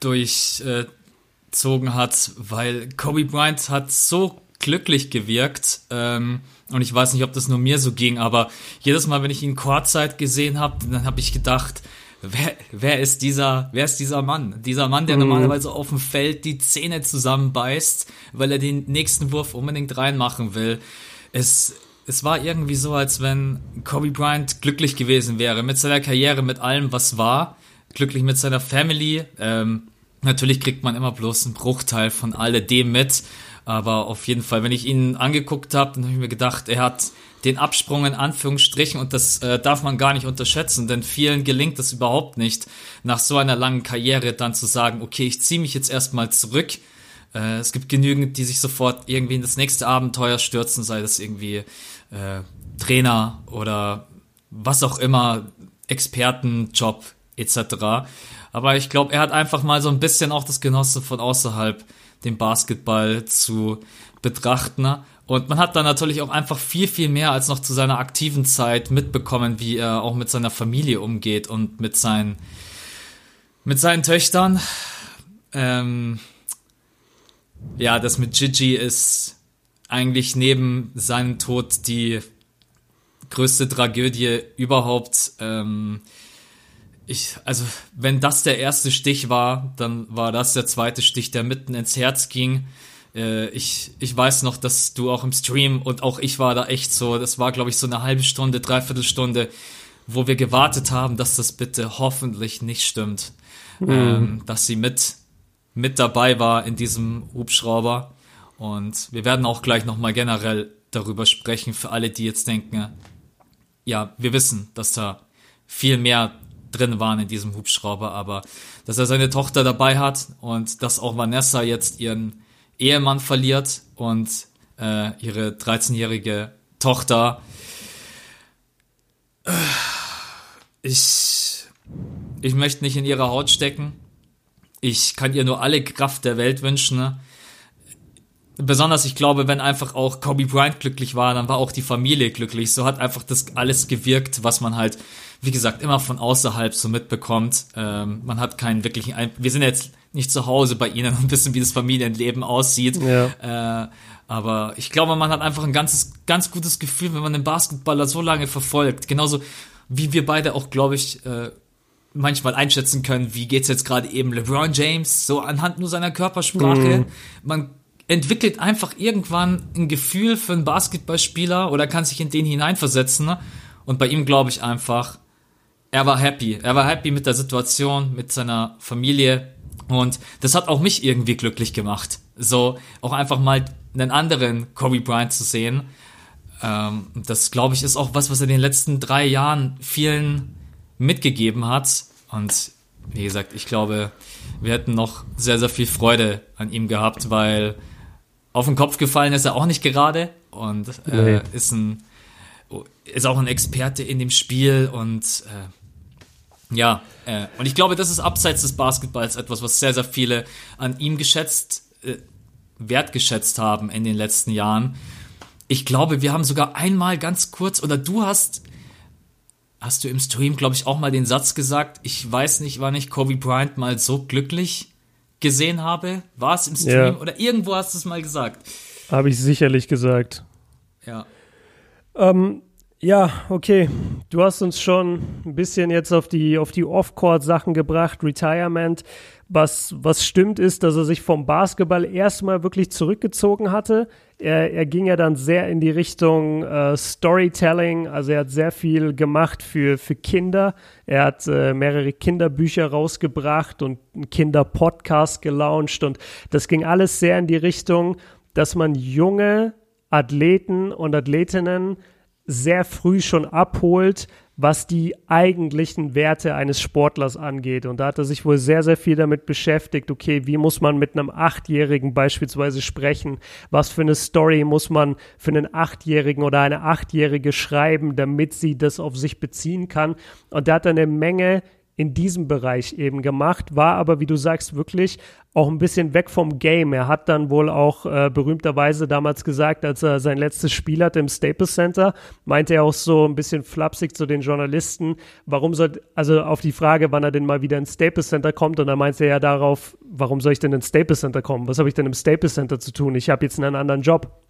durchzogen hat, weil Kobe Bryant hat so glücklich gewirkt. Ähm, und ich weiß nicht, ob das nur mir so ging, aber jedes Mal, wenn ich ihn Kurzzeit gesehen habe, dann habe ich gedacht, wer, wer ist dieser, wer ist dieser Mann? Dieser Mann, der mhm. normalerweise auf dem Feld die Zähne zusammenbeißt, weil er den nächsten Wurf unbedingt reinmachen will. Es, es war irgendwie so, als wenn Kobe Bryant glücklich gewesen wäre mit seiner Karriere, mit allem, was war glücklich mit seiner Family. Ähm, natürlich kriegt man immer bloß einen Bruchteil von alledem mit. Aber auf jeden Fall, wenn ich ihn angeguckt habe, dann habe ich mir gedacht, er hat den Absprung in Anführungsstrichen und das äh, darf man gar nicht unterschätzen, denn vielen gelingt es überhaupt nicht, nach so einer langen Karriere dann zu sagen, okay, ich ziehe mich jetzt erstmal zurück. Äh, es gibt genügend, die sich sofort irgendwie in das nächste Abenteuer stürzen, sei das irgendwie äh, Trainer oder was auch immer, Expertenjob etc. Aber ich glaube, er hat einfach mal so ein bisschen auch das Genosse von außerhalb den Basketball zu betrachten. Und man hat dann natürlich auch einfach viel, viel mehr als noch zu seiner aktiven Zeit mitbekommen, wie er auch mit seiner Familie umgeht und mit seinen, mit seinen Töchtern. Ähm, ja, das mit Gigi ist eigentlich neben seinem Tod die größte Tragödie überhaupt. Ähm, ich, also, wenn das der erste Stich war, dann war das der zweite Stich, der mitten ins Herz ging. Äh, ich, ich weiß noch, dass du auch im Stream und auch ich war da echt so, das war, glaube ich, so eine halbe Stunde, dreiviertel Stunde, wo wir gewartet haben, dass das bitte hoffentlich nicht stimmt. Mhm. Ähm, dass sie mit, mit dabei war in diesem Hubschrauber. Und wir werden auch gleich nochmal generell darüber sprechen, für alle, die jetzt denken, ja, wir wissen, dass da viel mehr drin waren in diesem Hubschrauber, aber dass er seine Tochter dabei hat und dass auch Vanessa jetzt ihren Ehemann verliert und äh, ihre 13-jährige Tochter. Ich, ich möchte nicht in ihrer Haut stecken. ich kann ihr nur alle Kraft der Welt wünschen. Ne? Besonders, ich glaube, wenn einfach auch Kobe Bryant glücklich war, dann war auch die Familie glücklich. So hat einfach das alles gewirkt, was man halt, wie gesagt, immer von außerhalb so mitbekommt. Ähm, man hat keinen wirklichen, Ein wir sind jetzt nicht zu Hause bei ihnen und wissen, wie das Familienleben aussieht. Ja. Äh, aber ich glaube, man hat einfach ein ganzes, ganz gutes Gefühl, wenn man den Basketballer so lange verfolgt. Genauso wie wir beide auch, glaube ich, äh, manchmal einschätzen können, wie geht's jetzt gerade eben LeBron James, so anhand nur seiner Körpersprache. Mhm. Man entwickelt einfach irgendwann ein Gefühl für einen Basketballspieler oder kann sich in den hineinversetzen. Und bei ihm glaube ich einfach, er war happy. Er war happy mit der Situation, mit seiner Familie. Und das hat auch mich irgendwie glücklich gemacht. So auch einfach mal einen anderen Kobe Bryant zu sehen. Ähm, das glaube ich ist auch was, was er in den letzten drei Jahren vielen mitgegeben hat. Und wie gesagt, ich glaube, wir hätten noch sehr, sehr viel Freude an ihm gehabt, weil auf den Kopf gefallen ist er auch nicht gerade und äh, nee. ist ein ist auch ein Experte in dem Spiel und äh, ja, äh, und ich glaube, das ist abseits des Basketballs etwas, was sehr, sehr viele an ihm geschätzt, äh, wertgeschätzt haben in den letzten Jahren. Ich glaube, wir haben sogar einmal ganz kurz, oder du hast hast du im Stream, glaube ich, auch mal den Satz gesagt, ich weiß nicht, wann ich Kobe Bryant mal so glücklich gesehen habe. War es im Stream? Ja. Oder irgendwo hast du es mal gesagt. Habe ich sicherlich gesagt. Ja. Ähm, ja, okay. Du hast uns schon ein bisschen jetzt auf die, auf die Off-Court-Sachen gebracht, Retirement. Was, was stimmt ist, dass er sich vom Basketball erstmal wirklich zurückgezogen hatte. Er, er ging ja dann sehr in die Richtung äh, Storytelling, also er hat sehr viel gemacht für, für Kinder. Er hat äh, mehrere Kinderbücher rausgebracht und einen Kinderpodcast gelauncht und das ging alles sehr in die Richtung, dass man junge Athleten und Athletinnen sehr früh schon abholt, was die eigentlichen Werte eines Sportlers angeht. Und da hat er sich wohl sehr, sehr viel damit beschäftigt, okay, wie muss man mit einem Achtjährigen beispielsweise sprechen? Was für eine Story muss man für einen Achtjährigen oder eine Achtjährige schreiben, damit sie das auf sich beziehen kann? Und da hat er eine Menge in diesem Bereich eben gemacht, war aber, wie du sagst, wirklich auch ein bisschen weg vom Game. Er hat dann wohl auch äh, berühmterweise damals gesagt, als er sein letztes Spiel hatte im Staples Center, meinte er auch so ein bisschen flapsig zu den Journalisten, warum soll, also auf die Frage, wann er denn mal wieder ins Staples Center kommt, und dann meinte er ja darauf, warum soll ich denn ins Staples Center kommen? Was habe ich denn im Staples Center zu tun? Ich habe jetzt einen anderen Job.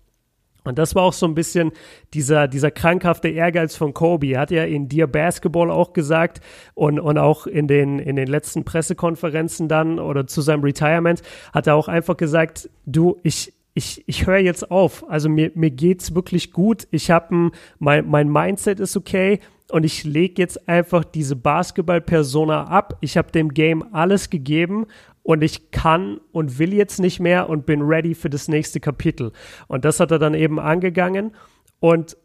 Und das war auch so ein bisschen dieser, dieser krankhafte Ehrgeiz von Kobe. Er hat ja in Dear Basketball auch gesagt und, und auch in den, in den letzten Pressekonferenzen dann oder zu seinem Retirement hat er auch einfach gesagt, du, ich, ich, ich höre jetzt auf. Also mir, mir geht's wirklich gut. Ich habe mein, mein Mindset ist okay und ich lege jetzt einfach diese Basketball-Persona ab. Ich habe dem Game alles gegeben und ich kann und will jetzt nicht mehr und bin ready für das nächste Kapitel. Und das hat er dann eben angegangen. Und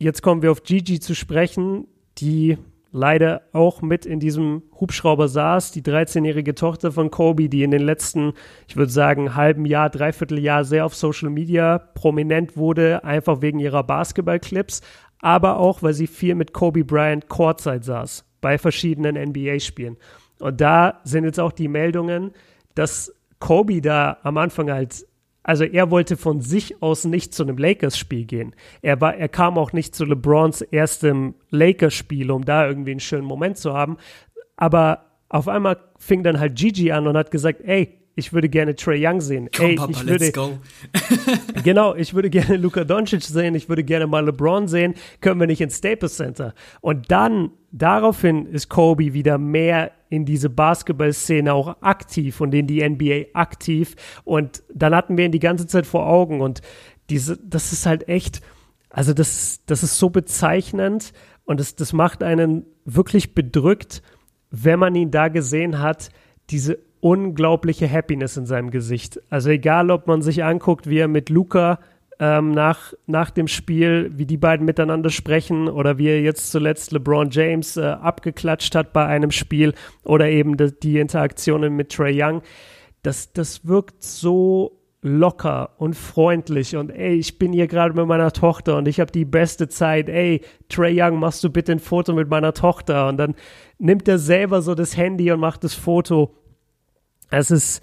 jetzt kommen wir auf Gigi zu sprechen, die leider auch mit in diesem Hubschrauber saß, die 13-jährige Tochter von Kobe, die in den letzten, ich würde sagen, halben Jahr, dreiviertel Jahr sehr auf Social Media prominent wurde, einfach wegen ihrer Basketballclips, aber auch, weil sie viel mit Kobe Bryant Courtside saß, bei verschiedenen NBA-Spielen. Und da sind jetzt auch die Meldungen, dass Kobe da am Anfang halt, also er wollte von sich aus nicht zu einem Lakers-Spiel gehen. Er war, er kam auch nicht zu LeBrons erstem Lakers-Spiel, um da irgendwie einen schönen Moment zu haben. Aber auf einmal fing dann halt Gigi an und hat gesagt, ey, ich würde gerne Trey Young sehen. Komm, Ey, Papa, ich würde, let's go. genau, ich würde gerne Luka Doncic sehen, ich würde gerne mal LeBron sehen, können wir nicht ins Staples Center. Und dann, daraufhin ist Kobe wieder mehr in diese Basketball-Szene auch aktiv und in die NBA aktiv. Und dann hatten wir ihn die ganze Zeit vor Augen und diese, das ist halt echt, also das, das ist so bezeichnend und das, das macht einen wirklich bedrückt, wenn man ihn da gesehen hat, diese unglaubliche Happiness in seinem Gesicht. Also egal, ob man sich anguckt, wie er mit Luca ähm, nach, nach dem Spiel, wie die beiden miteinander sprechen oder wie er jetzt zuletzt LeBron James äh, abgeklatscht hat bei einem Spiel oder eben die, die Interaktionen mit Trey Young. Das, das wirkt so locker und freundlich und ey, ich bin hier gerade mit meiner Tochter und ich habe die beste Zeit. Ey, Trey Young, machst du bitte ein Foto mit meiner Tochter? Und dann nimmt er selber so das Handy und macht das Foto Es ist,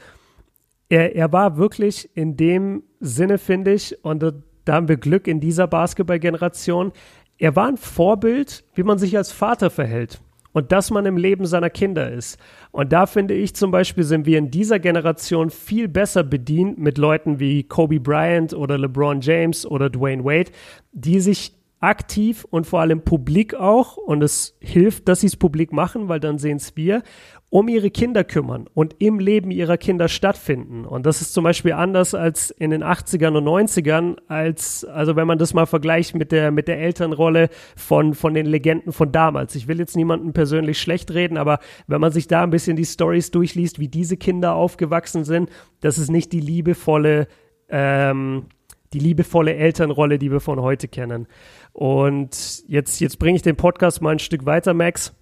er, er war wirklich in dem Sinne, finde ich, und da, haben wir Glück in dieser Basketballgeneration. Er war ein Vorbild, wie man sich als Vater verhält und dass man im Leben seiner Kinder ist. Und da finde ich zum Beispiel, sind wir in dieser Generation viel besser bedient mit Leuten wie Kobe Bryant oder LeBron James oder Dwayne Wade, die sich aktiv und vor allem publik auch, und es hilft, dass sie es publik machen, weil dann sehen es wir, um ihre Kinder kümmern und im Leben ihrer Kinder stattfinden. Und das ist zum Beispiel anders als in den 80ern und 90ern, als, also wenn man das mal vergleicht mit der, mit der Elternrolle von, von den Legenden von damals. Ich will jetzt niemanden persönlich schlecht reden, aber wenn man sich da ein bisschen die Stories durchliest, wie diese Kinder aufgewachsen sind, das ist nicht die liebevolle, ähm, die liebevolle Elternrolle, die wir von heute kennen. Und jetzt, jetzt bringe ich den Podcast mal ein Stück weiter, Max.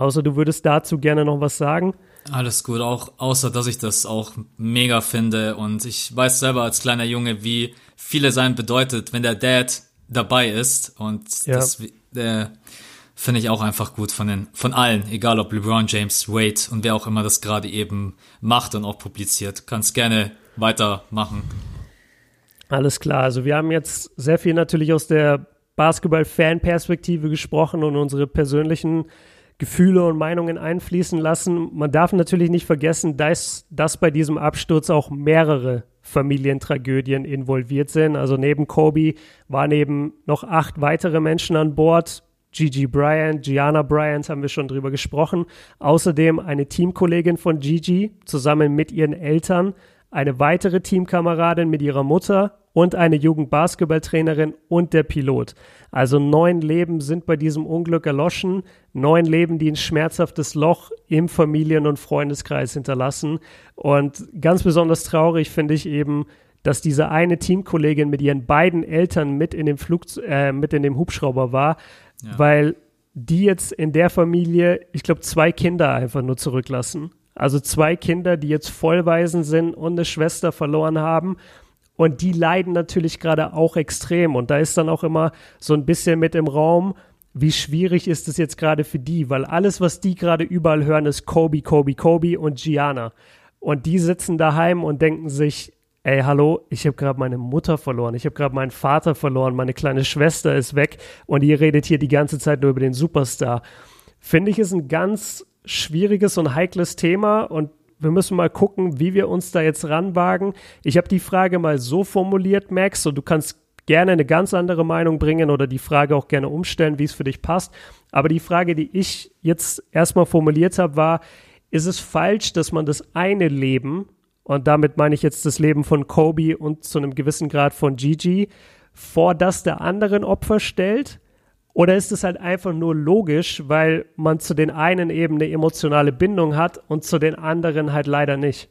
Außer du würdest dazu gerne noch was sagen. Alles gut, auch außer dass ich das auch mega finde und ich weiß selber als kleiner Junge, wie viele sein bedeutet, wenn der Dad dabei ist und ja. das äh, finde ich auch einfach gut von den von allen, egal ob LeBron James, Wade und wer auch immer das gerade eben macht und auch publiziert. Kannst gerne weitermachen. Alles klar, also wir haben jetzt sehr viel natürlich aus der Basketball-Fan-Perspektive gesprochen und unsere persönlichen Gefühle und Meinungen einfließen lassen. Man darf natürlich nicht vergessen, dass, dass bei diesem Absturz auch mehrere Familientragödien involviert sind. Also neben Kobe waren eben noch acht weitere Menschen an Bord. Gigi Bryant, Gianna Bryant haben wir schon drüber gesprochen. Außerdem eine Teamkollegin von Gigi zusammen mit ihren Eltern, eine weitere Teamkameradin mit ihrer Mutter und eine Jugendbasketballtrainerin und der Pilot. Also neun Leben sind bei diesem Unglück erloschen, neun Leben, die ein schmerzhaftes Loch im Familien- und Freundeskreis hinterlassen. Und ganz besonders traurig finde ich eben, dass diese eine Teamkollegin mit ihren beiden Eltern mit in dem Flug, äh, mit in dem Hubschrauber war, ja. weil die jetzt in der Familie, ich glaube, zwei Kinder einfach nur zurücklassen. Also zwei Kinder, die jetzt vollweisen sind und eine Schwester verloren haben und die leiden natürlich gerade auch extrem. Und da ist dann auch immer so ein bisschen mit im Raum, wie schwierig ist es jetzt gerade für die, weil alles, was die gerade überall hören, ist Kobe, Kobe, Kobe und Gianna. Und die sitzen daheim und denken sich, ey, hallo, ich habe gerade meine Mutter verloren, ich habe gerade meinen Vater verloren, meine kleine Schwester ist weg und ihr redet hier die ganze Zeit nur über den Superstar. Finde ich, ist ein ganz schwieriges und heikles Thema und wir müssen mal gucken, wie wir uns da jetzt ranwagen. Ich habe die Frage mal so formuliert, Max, und du kannst gerne eine ganz andere Meinung bringen oder die Frage auch gerne umstellen, wie es für dich passt. Aber die Frage, die ich jetzt erstmal formuliert habe, war, ist es falsch, dass man das eine Leben, und damit meine ich jetzt das Leben von Kobe und zu einem gewissen Grad von Gigi, vor das der anderen Opfer stellt? Oder ist es halt einfach nur logisch, weil man zu den einen eben eine emotionale Bindung hat und zu den anderen halt leider nicht?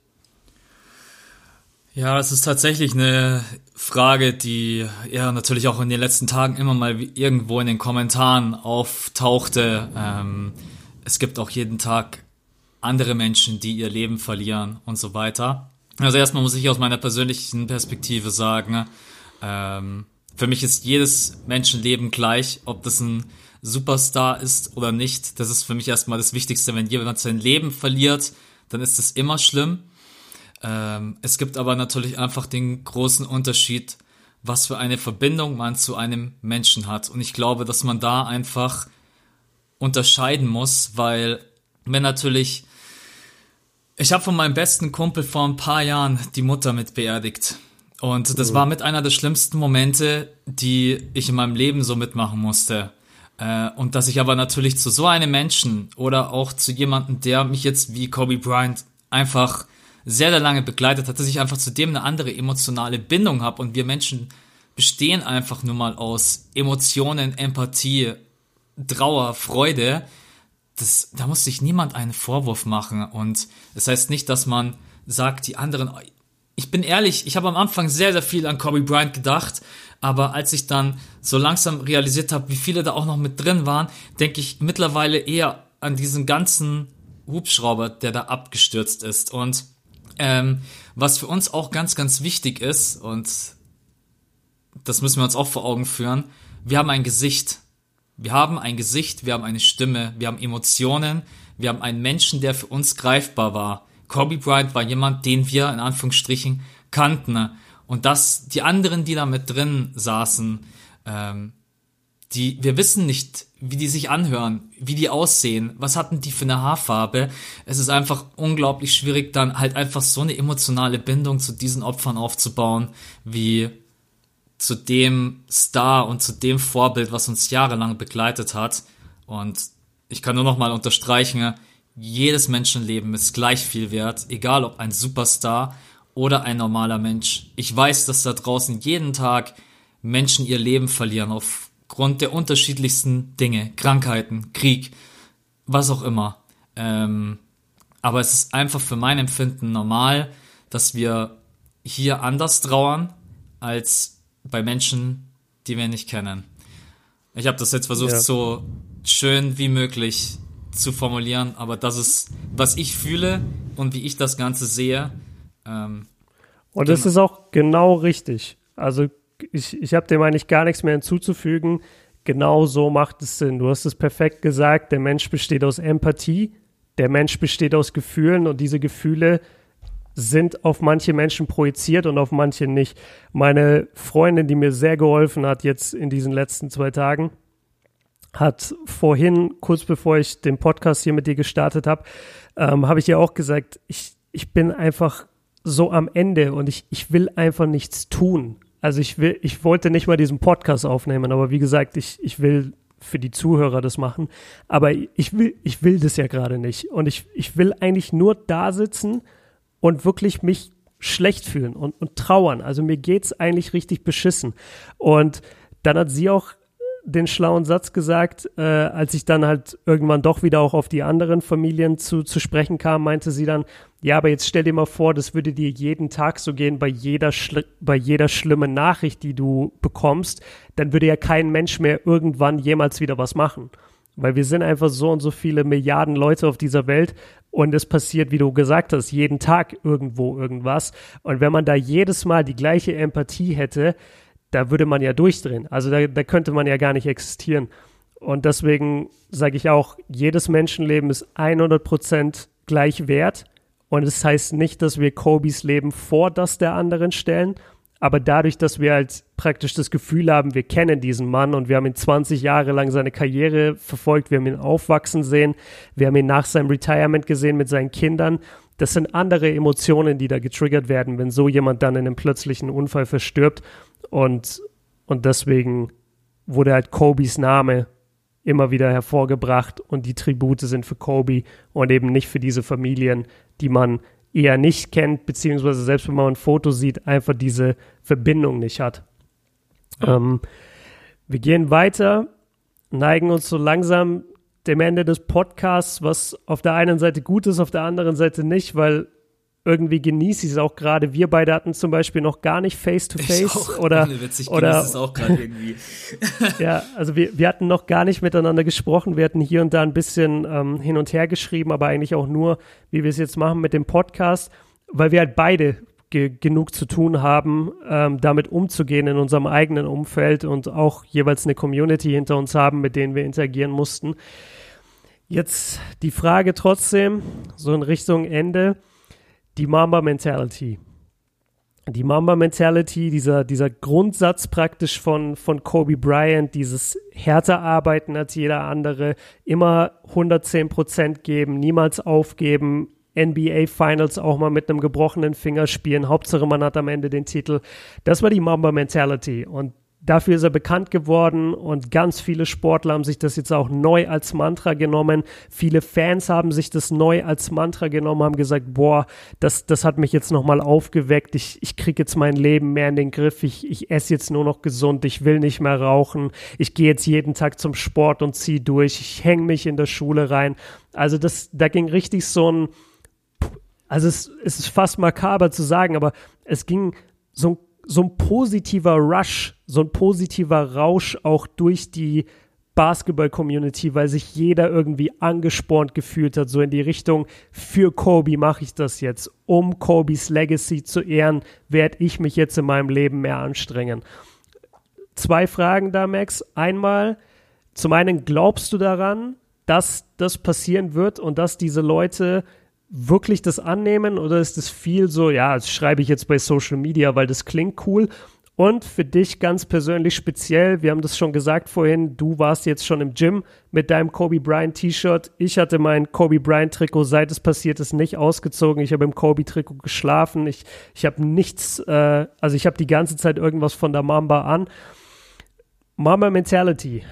Ja, das ist tatsächlich eine Frage, die ja natürlich auch in den letzten Tagen immer mal irgendwo in den Kommentaren auftauchte. Ähm, es gibt auch jeden Tag andere Menschen, die ihr Leben verlieren und so weiter. Also erstmal muss ich aus meiner persönlichen Perspektive sagen, ähm, für mich ist jedes Menschenleben gleich, ob das ein Superstar ist oder nicht. Das ist für mich erstmal das Wichtigste. Wenn jemand sein Leben verliert, dann ist das immer schlimm. Ähm, es gibt aber natürlich einfach den großen Unterschied, was für eine Verbindung man zu einem Menschen hat. Und ich glaube, dass man da einfach unterscheiden muss, weil wenn natürlich ich habe von meinem besten Kumpel vor ein paar Jahren die Mutter mit beerdigt. Und das war mit einer der schlimmsten Momente, die ich in meinem Leben so mitmachen musste. Äh, und dass ich aber natürlich zu so einem Menschen oder auch zu jemandem, der mich jetzt wie Kobe Bryant einfach sehr, sehr lange begleitet hat, dass ich einfach zu dem eine andere emotionale Bindung habe. Und wir Menschen bestehen einfach nur mal aus Emotionen, Empathie, Trauer, Freude. Das, da muss sich niemand einen Vorwurf machen. Und das heißt nicht, dass man sagt, die anderen, ich bin ehrlich, ich habe am Anfang sehr, sehr viel an Kobe Bryant gedacht, aber als ich dann so langsam realisiert habe, wie viele da auch noch mit drin waren, denke ich mittlerweile eher an diesen ganzen Hubschrauber, der da abgestürzt ist. Und ähm, was für uns auch ganz, ganz wichtig ist, und das müssen wir uns auch vor Augen führen, wir haben ein Gesicht. Wir haben ein Gesicht, wir haben eine Stimme, wir haben Emotionen, wir haben einen Menschen, der für uns greifbar war. Kobe Bryant war jemand, den wir in Anführungsstrichen kannten. Und dass die anderen, die da mit drin saßen, ähm, die, wir wissen nicht, wie die sich anhören, wie die aussehen, was hatten die für eine Haarfarbe. Es ist einfach unglaublich schwierig, dann halt einfach so eine emotionale Bindung zu diesen Opfern aufzubauen, wie zu dem Star und zu dem Vorbild, was uns jahrelang begleitet hat. Und ich kann nur noch mal unterstreichen, jedes Menschenleben ist gleich viel wert, egal ob ein Superstar oder ein normaler Mensch. Ich weiß, dass da draußen jeden Tag Menschen ihr Leben verlieren aufgrund der unterschiedlichsten Dinge, Krankheiten, Krieg, was auch immer. Ähm, aber es ist einfach für mein Empfinden normal, dass wir hier anders trauern als bei Menschen, die wir nicht kennen. Ich habe das jetzt versucht, ja. so schön wie möglich zu formulieren, aber das ist, was ich fühle und wie ich das Ganze sehe. Ähm, und das genau. ist auch genau richtig. Also ich, ich habe dem eigentlich gar nichts mehr hinzuzufügen. Genau so macht es Sinn. Du hast es perfekt gesagt. Der Mensch besteht aus Empathie. Der Mensch besteht aus Gefühlen und diese Gefühle sind auf manche Menschen projiziert und auf manche nicht. Meine Freundin, die mir sehr geholfen hat jetzt in diesen letzten zwei Tagen, hat vorhin, kurz bevor ich den Podcast hier mit dir gestartet habe, ähm, habe ich ihr auch gesagt, ich, ich bin einfach so am Ende und ich, ich will einfach nichts tun. Also ich will, ich wollte nicht mal diesen Podcast aufnehmen, aber wie gesagt, ich, ich will für die Zuhörer das machen. Aber ich will, ich will das ja gerade nicht. Und ich, ich will eigentlich nur da sitzen und wirklich mich schlecht fühlen und, und trauern. Also mir geht's eigentlich richtig beschissen. Und dann hat sie auch den schlauen Satz gesagt, äh, als ich dann halt irgendwann doch wieder auch auf die anderen Familien zu, zu sprechen kam, meinte sie dann, ja, aber jetzt stell dir mal vor, das würde dir jeden Tag so gehen bei jeder, bei jeder schlimmen Nachricht, die du bekommst, dann würde ja kein Mensch mehr irgendwann jemals wieder was machen. Weil wir sind einfach so und so viele Milliarden Leute auf dieser Welt und es passiert, wie du gesagt hast, jeden Tag irgendwo irgendwas. Und wenn man da jedes Mal die gleiche Empathie hätte, da würde man ja durchdrehen. Also da, da könnte man ja gar nicht existieren. Und deswegen sage ich auch, jedes Menschenleben ist 100 Prozent gleich wert. Und es das heißt nicht, dass wir Kobys Leben vor das der anderen stellen. Aber dadurch, dass wir halt praktisch das Gefühl haben, wir kennen diesen Mann und wir haben ihn 20 Jahre lang seine Karriere verfolgt, wir haben ihn aufwachsen sehen, wir haben ihn nach seinem Retirement gesehen mit seinen Kindern. Das sind andere Emotionen, die da getriggert werden, wenn so jemand dann in einem plötzlichen Unfall verstirbt. Und, und deswegen wurde halt Kobys Name immer wieder hervorgebracht und die Tribute sind für Kobe und eben nicht für diese Familien, die man eher nicht kennt, beziehungsweise selbst wenn man ein Foto sieht, einfach diese Verbindung nicht hat. Ähm, wir gehen weiter, neigen uns so langsam dem Ende des Podcasts, was auf der einen Seite gut ist, auf der anderen Seite nicht, weil irgendwie genieße ich es auch gerade. Wir beide hatten zum Beispiel noch gar nicht Face-to-Face -face oder witzig, oder es auch gerade irgendwie. ja, also wir, wir hatten noch gar nicht miteinander gesprochen. Wir hatten hier und da ein bisschen ähm, hin und her geschrieben, aber eigentlich auch nur, wie wir es jetzt machen mit dem Podcast, weil wir halt beide ge genug zu tun haben, ähm, damit umzugehen in unserem eigenen Umfeld und auch jeweils eine Community hinter uns haben, mit denen wir interagieren mussten. Jetzt die Frage trotzdem, so in Richtung Ende die Mamba-Mentality. Die Mamba-Mentality, dieser, dieser Grundsatz praktisch von, von Kobe Bryant, dieses härter arbeiten als jeder andere, immer 110 Prozent geben, niemals aufgeben, NBA Finals auch mal mit einem gebrochenen Finger spielen. Hauptsache, man hat am Ende den Titel. Das war die Mamba Mentality. Und Dafür ist er bekannt geworden und ganz viele Sportler haben sich das jetzt auch neu als Mantra genommen. Viele Fans haben sich das neu als Mantra genommen, haben gesagt, boah, das, das hat mich jetzt nochmal aufgeweckt. Ich, ich kriege jetzt mein Leben mehr in den Griff. Ich, ich esse jetzt nur noch gesund. Ich will nicht mehr rauchen. Ich gehe jetzt jeden Tag zum Sport und ziehe durch. Ich hänge mich in der Schule rein. Also das, da ging richtig so ein, also es, es ist fast makaber zu sagen, aber es ging so ein so ein positiver Rush, so ein positiver Rausch auch durch die Basketball-Community, weil sich jeder irgendwie angespornt gefühlt hat, so in die Richtung, für Kobe mache ich das jetzt. Um Kobes Legacy zu ehren, werde ich mich jetzt in meinem Leben mehr anstrengen. Zwei Fragen da, Max. Einmal, zum einen, glaubst du daran, dass das passieren wird und dass diese Leute wirklich das annehmen oder ist es viel so, ja, das schreibe ich jetzt bei Social Media, weil das klingt cool? Und für dich ganz persönlich speziell, wir haben das schon gesagt vorhin, du warst jetzt schon im Gym mit deinem Kobe Bryant T-Shirt. Ich hatte mein Kobe Bryant Trikot, seit es passiert ist, nicht ausgezogen. Ich habe im Kobe Trikot geschlafen. Ich, ich habe nichts, äh, also ich habe die ganze Zeit irgendwas von der Mamba an. Mamba Mentality.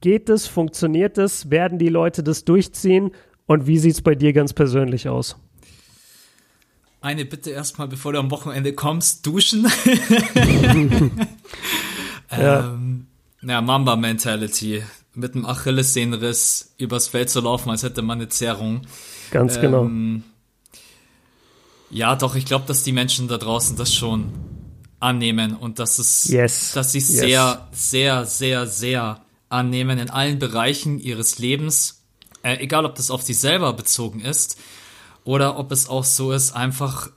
Geht es? Funktioniert es? Werden die Leute das durchziehen? Und wie sieht es bei dir ganz persönlich aus? Eine Bitte erstmal, bevor du am Wochenende kommst, duschen. ja. Ähm, ja, Mamba-Mentality. Mit einem Achillessehnenriss übers Feld zu laufen, als hätte man eine Zerrung. Ganz genau. ähm. Ja, doch, ich glaube, dass die Menschen da draußen das schon annehmen und dass es, yes. dass sie yes. sehr, sehr, sehr, sehr annehmen in allen Bereichen ihres Lebens, äh, egal ob das auf sich selber bezogen ist oder ob es auch so ist, einfach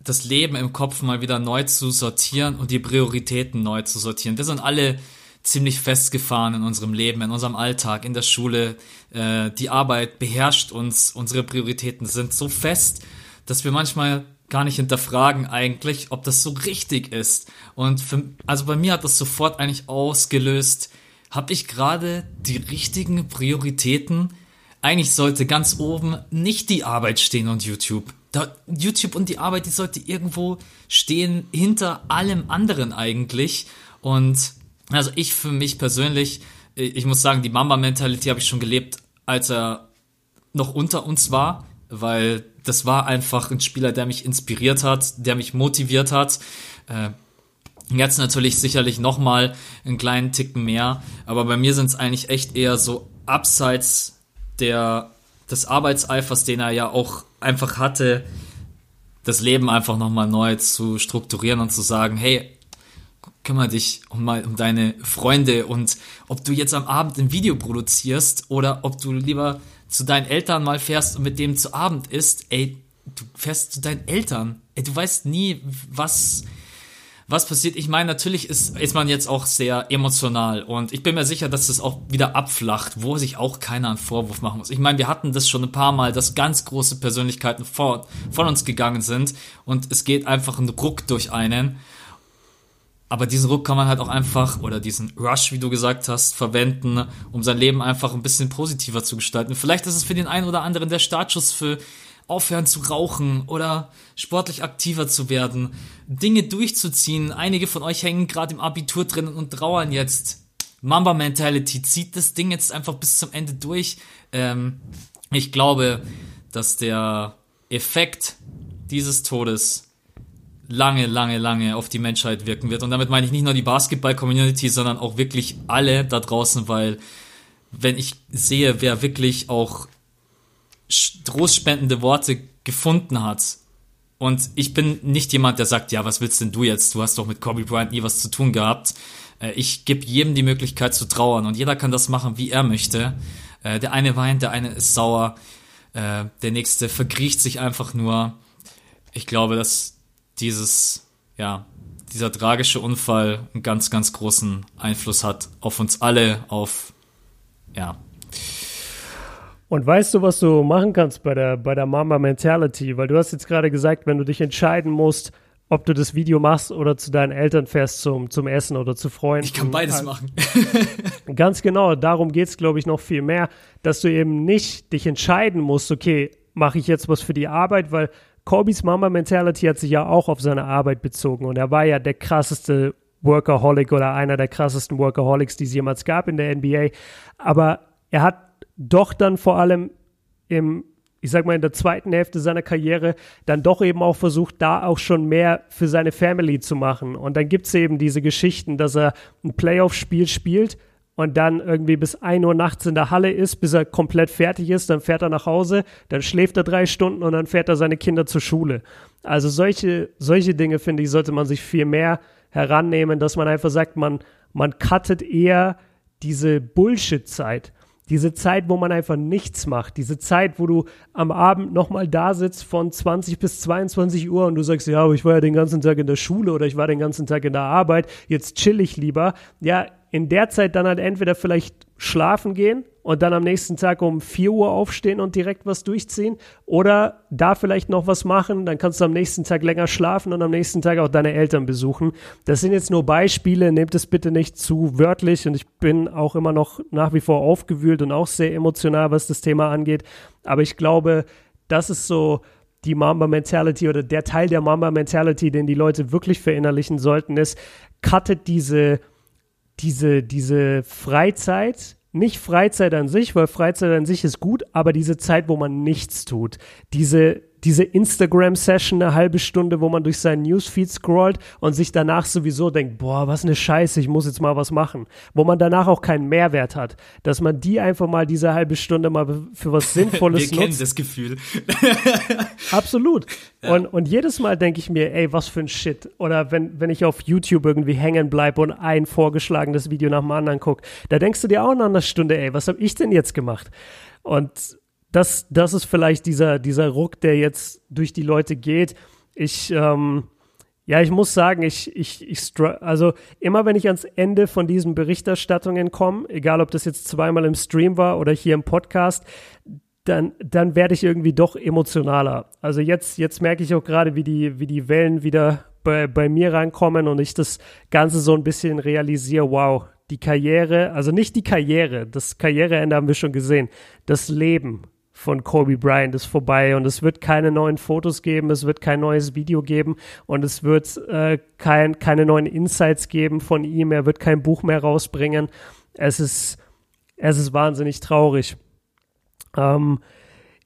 das Leben im Kopf mal wieder neu zu sortieren und die Prioritäten neu zu sortieren. Wir sind alle ziemlich festgefahren in unserem Leben, in unserem Alltag, in der Schule. Äh, die Arbeit beherrscht uns, unsere Prioritäten sind so fest, dass wir manchmal gar nicht hinterfragen eigentlich, ob das so richtig ist. Und für, also bei mir hat das sofort eigentlich ausgelöst, habe ich gerade die richtigen Prioritäten eigentlich sollte ganz oben nicht die Arbeit stehen und YouTube. Da, YouTube und die Arbeit, die sollte irgendwo stehen hinter allem anderen eigentlich. Und also ich für mich persönlich, ich muss sagen, die Mamba-Mentality habe ich schon gelebt, als er noch unter uns war, weil das war einfach ein Spieler, der mich inspiriert hat, der mich motiviert hat. Äh, jetzt natürlich sicherlich nochmal einen kleinen Ticken mehr, aber bei mir sind es eigentlich echt eher so abseits der, des Arbeitseifers, den er ja auch einfach hatte, das Leben einfach nochmal neu zu strukturieren und zu sagen, hey, kümmere dich um, mal, um deine Freunde und ob du jetzt am Abend ein Video produzierst oder ob du lieber zu deinen Eltern mal fährst und mit dem zu Abend isst, ey, du fährst zu deinen Eltern. Ey, du weißt nie, was, was passiert? Ich meine, natürlich ist, ist man jetzt auch sehr emotional und ich bin mir sicher, dass es auch wieder abflacht, wo sich auch keiner einen Vorwurf machen muss. Ich meine, wir hatten das schon ein paar Mal, dass ganz große Persönlichkeiten vor, von uns gegangen sind und es geht einfach ein Ruck durch einen. Aber diesen Ruck kann man halt auch einfach, oder diesen Rush, wie du gesagt hast, verwenden, um sein Leben einfach ein bisschen positiver zu gestalten. Vielleicht ist es für den einen oder anderen der Startschuss für aufhören zu rauchen oder sportlich aktiver zu werden, Dinge durchzuziehen. Einige von euch hängen gerade im Abitur drin und trauern jetzt. Mamba Mentality zieht das Ding jetzt einfach bis zum Ende durch. Ähm, ich glaube, dass der Effekt dieses Todes lange, lange, lange auf die Menschheit wirken wird. Und damit meine ich nicht nur die Basketball-Community, sondern auch wirklich alle da draußen, weil wenn ich sehe, wer wirklich auch trostspendende Worte gefunden hat. Und ich bin nicht jemand, der sagt, ja, was willst denn du jetzt? Du hast doch mit Kobe Bryant nie was zu tun gehabt. Äh, ich gebe jedem die Möglichkeit zu trauern und jeder kann das machen, wie er möchte. Äh, der eine weint, der eine ist sauer, äh, der nächste verkriecht sich einfach nur. Ich glaube, dass dieses, ja, dieser tragische Unfall einen ganz, ganz großen Einfluss hat auf uns alle, auf, ja, und weißt du, was du machen kannst bei der, bei der Mama Mentality? Weil du hast jetzt gerade gesagt, wenn du dich entscheiden musst, ob du das Video machst oder zu deinen Eltern fährst zum, zum Essen oder zu Freunden. Ich kann beides machen. Ganz genau, darum geht es, glaube ich, noch viel mehr, dass du eben nicht dich entscheiden musst, okay, mache ich jetzt was für die Arbeit, weil Korbys Mama Mentality hat sich ja auch auf seine Arbeit bezogen und er war ja der krasseste Workaholic oder einer der krassesten Workaholics, die es jemals gab in der NBA. Aber er hat doch dann vor allem im, ich sag mal, in der zweiten Hälfte seiner Karriere dann doch eben auch versucht, da auch schon mehr für seine Family zu machen. Und dann gibt's eben diese Geschichten, dass er ein Playoff-Spiel spielt und dann irgendwie bis ein Uhr nachts in der Halle ist, bis er komplett fertig ist, dann fährt er nach Hause, dann schläft er drei Stunden und dann fährt er seine Kinder zur Schule. Also solche, solche Dinge, finde ich, sollte man sich viel mehr herannehmen, dass man einfach sagt, man, man cuttet eher diese Bullshit-Zeit. Diese Zeit, wo man einfach nichts macht. Diese Zeit, wo du am Abend nochmal da sitzt von 20 bis 22 Uhr und du sagst, ja, aber ich war ja den ganzen Tag in der Schule oder ich war den ganzen Tag in der Arbeit, jetzt chill ich lieber. Ja, in der Zeit dann halt entweder vielleicht schlafen gehen und dann am nächsten Tag um 4 Uhr aufstehen und direkt was durchziehen oder da vielleicht noch was machen, dann kannst du am nächsten Tag länger schlafen und am nächsten Tag auch deine Eltern besuchen. Das sind jetzt nur Beispiele, nehmt es bitte nicht zu wörtlich und ich bin auch immer noch nach wie vor aufgewühlt und auch sehr emotional, was das Thema angeht, aber ich glaube, das ist so die Mamba-Mentality oder der Teil der Mamba-Mentality, den die Leute wirklich verinnerlichen sollten, ist, cuttet diese diese, diese Freizeit, nicht Freizeit an sich, weil Freizeit an sich ist gut, aber diese Zeit, wo man nichts tut, diese diese Instagram-Session eine halbe Stunde, wo man durch seinen Newsfeed scrollt und sich danach sowieso denkt, boah, was eine Scheiße, ich muss jetzt mal was machen. Wo man danach auch keinen Mehrwert hat. Dass man die einfach mal diese halbe Stunde mal für was Sinnvolles Wir nutzt. kennen das Gefühl. Absolut. Ja. Und, und jedes Mal denke ich mir, ey, was für ein Shit. Oder wenn, wenn ich auf YouTube irgendwie hängen bleibe und ein vorgeschlagenes Video nach dem anderen gucke, da denkst du dir auch nach einer Stunde, ey, was habe ich denn jetzt gemacht? Und das, das ist vielleicht dieser, dieser Ruck, der jetzt durch die Leute geht. Ich, ähm, ja, ich muss sagen, ich, ich, ich, also immer wenn ich ans Ende von diesen Berichterstattungen komme, egal ob das jetzt zweimal im Stream war oder hier im Podcast, dann, dann werde ich irgendwie doch emotionaler. Also jetzt, jetzt merke ich auch gerade, wie die, wie die Wellen wieder bei, bei mir rankommen und ich das Ganze so ein bisschen realisiere, wow, die Karriere, also nicht die Karriere, das Karriereende haben wir schon gesehen, das Leben von Kobe Bryant ist vorbei und es wird keine neuen Fotos geben, es wird kein neues Video geben und es wird äh, kein, keine neuen Insights geben von ihm, er wird kein Buch mehr rausbringen. Es ist, es ist wahnsinnig traurig. Ähm,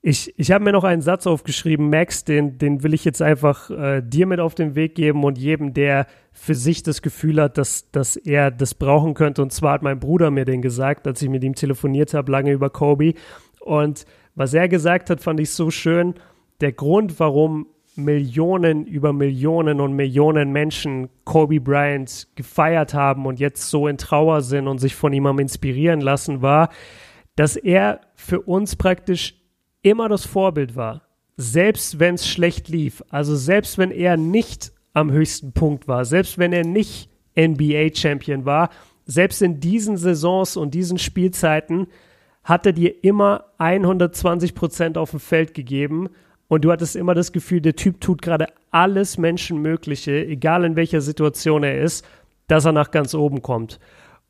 ich, ich habe mir noch einen Satz aufgeschrieben, Max, den, den will ich jetzt einfach äh, dir mit auf den Weg geben und jedem, der für sich das Gefühl hat, dass, dass er das brauchen könnte. Und zwar hat mein Bruder mir den gesagt, als ich mit ihm telefoniert habe, lange über Kobe. Und was er gesagt hat, fand ich so schön. Der Grund, warum Millionen über Millionen und Millionen Menschen Kobe Bryant gefeiert haben und jetzt so in Trauer sind und sich von ihm am inspirieren lassen, war, dass er für uns praktisch immer das Vorbild war. Selbst wenn es schlecht lief, also selbst wenn er nicht am höchsten Punkt war, selbst wenn er nicht NBA-Champion war, selbst in diesen Saisons und diesen Spielzeiten hat er dir immer 120 Prozent auf dem Feld gegeben und du hattest immer das Gefühl, der Typ tut gerade alles Menschenmögliche, egal in welcher Situation er ist, dass er nach ganz oben kommt.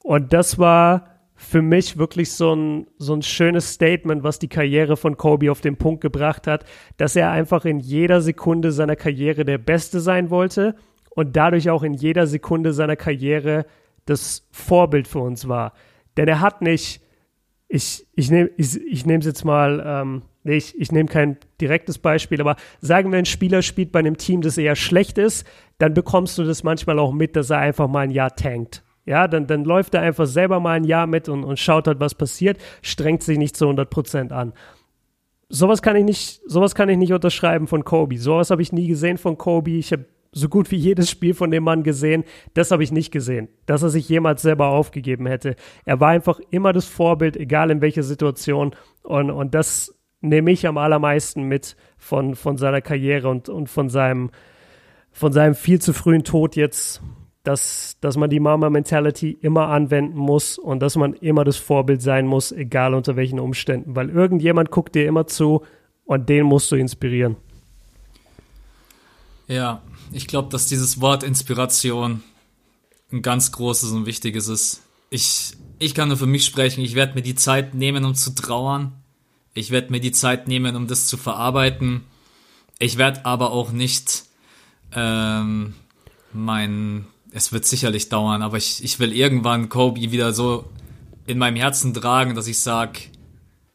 Und das war für mich wirklich so ein, so ein schönes Statement, was die Karriere von Kobe auf den Punkt gebracht hat, dass er einfach in jeder Sekunde seiner Karriere der Beste sein wollte und dadurch auch in jeder Sekunde seiner Karriere das Vorbild für uns war. Denn er hat nicht ich, ich nehme ich, ich es jetzt mal, ähm, nee, ich, ich nehme kein direktes Beispiel, aber sagen wir, ein Spieler spielt bei einem Team, das eher schlecht ist, dann bekommst du das manchmal auch mit, dass er einfach mal ein Jahr tankt. Ja, dann, dann läuft er einfach selber mal ein Jahr mit und, und schaut halt, was passiert, strengt sich nicht zu 100 Prozent an. Sowas kann ich nicht, sowas kann ich nicht unterschreiben von Kobe. Sowas habe ich nie gesehen von Kobe. Ich habe so gut wie jedes Spiel von dem Mann gesehen. Das habe ich nicht gesehen, dass er sich jemals selber aufgegeben hätte. Er war einfach immer das Vorbild, egal in welcher Situation. Und, und das nehme ich am allermeisten mit von, von seiner Karriere und, und von seinem, von seinem viel zu frühen Tod jetzt, dass, dass man die Mama-Mentality immer anwenden muss und dass man immer das Vorbild sein muss, egal unter welchen Umständen, weil irgendjemand guckt dir immer zu und den musst du inspirieren. Ja, ich glaube, dass dieses Wort Inspiration ein ganz großes und wichtiges ist. Ich, ich kann nur für mich sprechen. Ich werde mir die Zeit nehmen, um zu trauern. Ich werde mir die Zeit nehmen, um das zu verarbeiten. Ich werde aber auch nicht ähm, mein, es wird sicherlich dauern, aber ich, ich will irgendwann Kobe wieder so in meinem Herzen tragen, dass ich sage,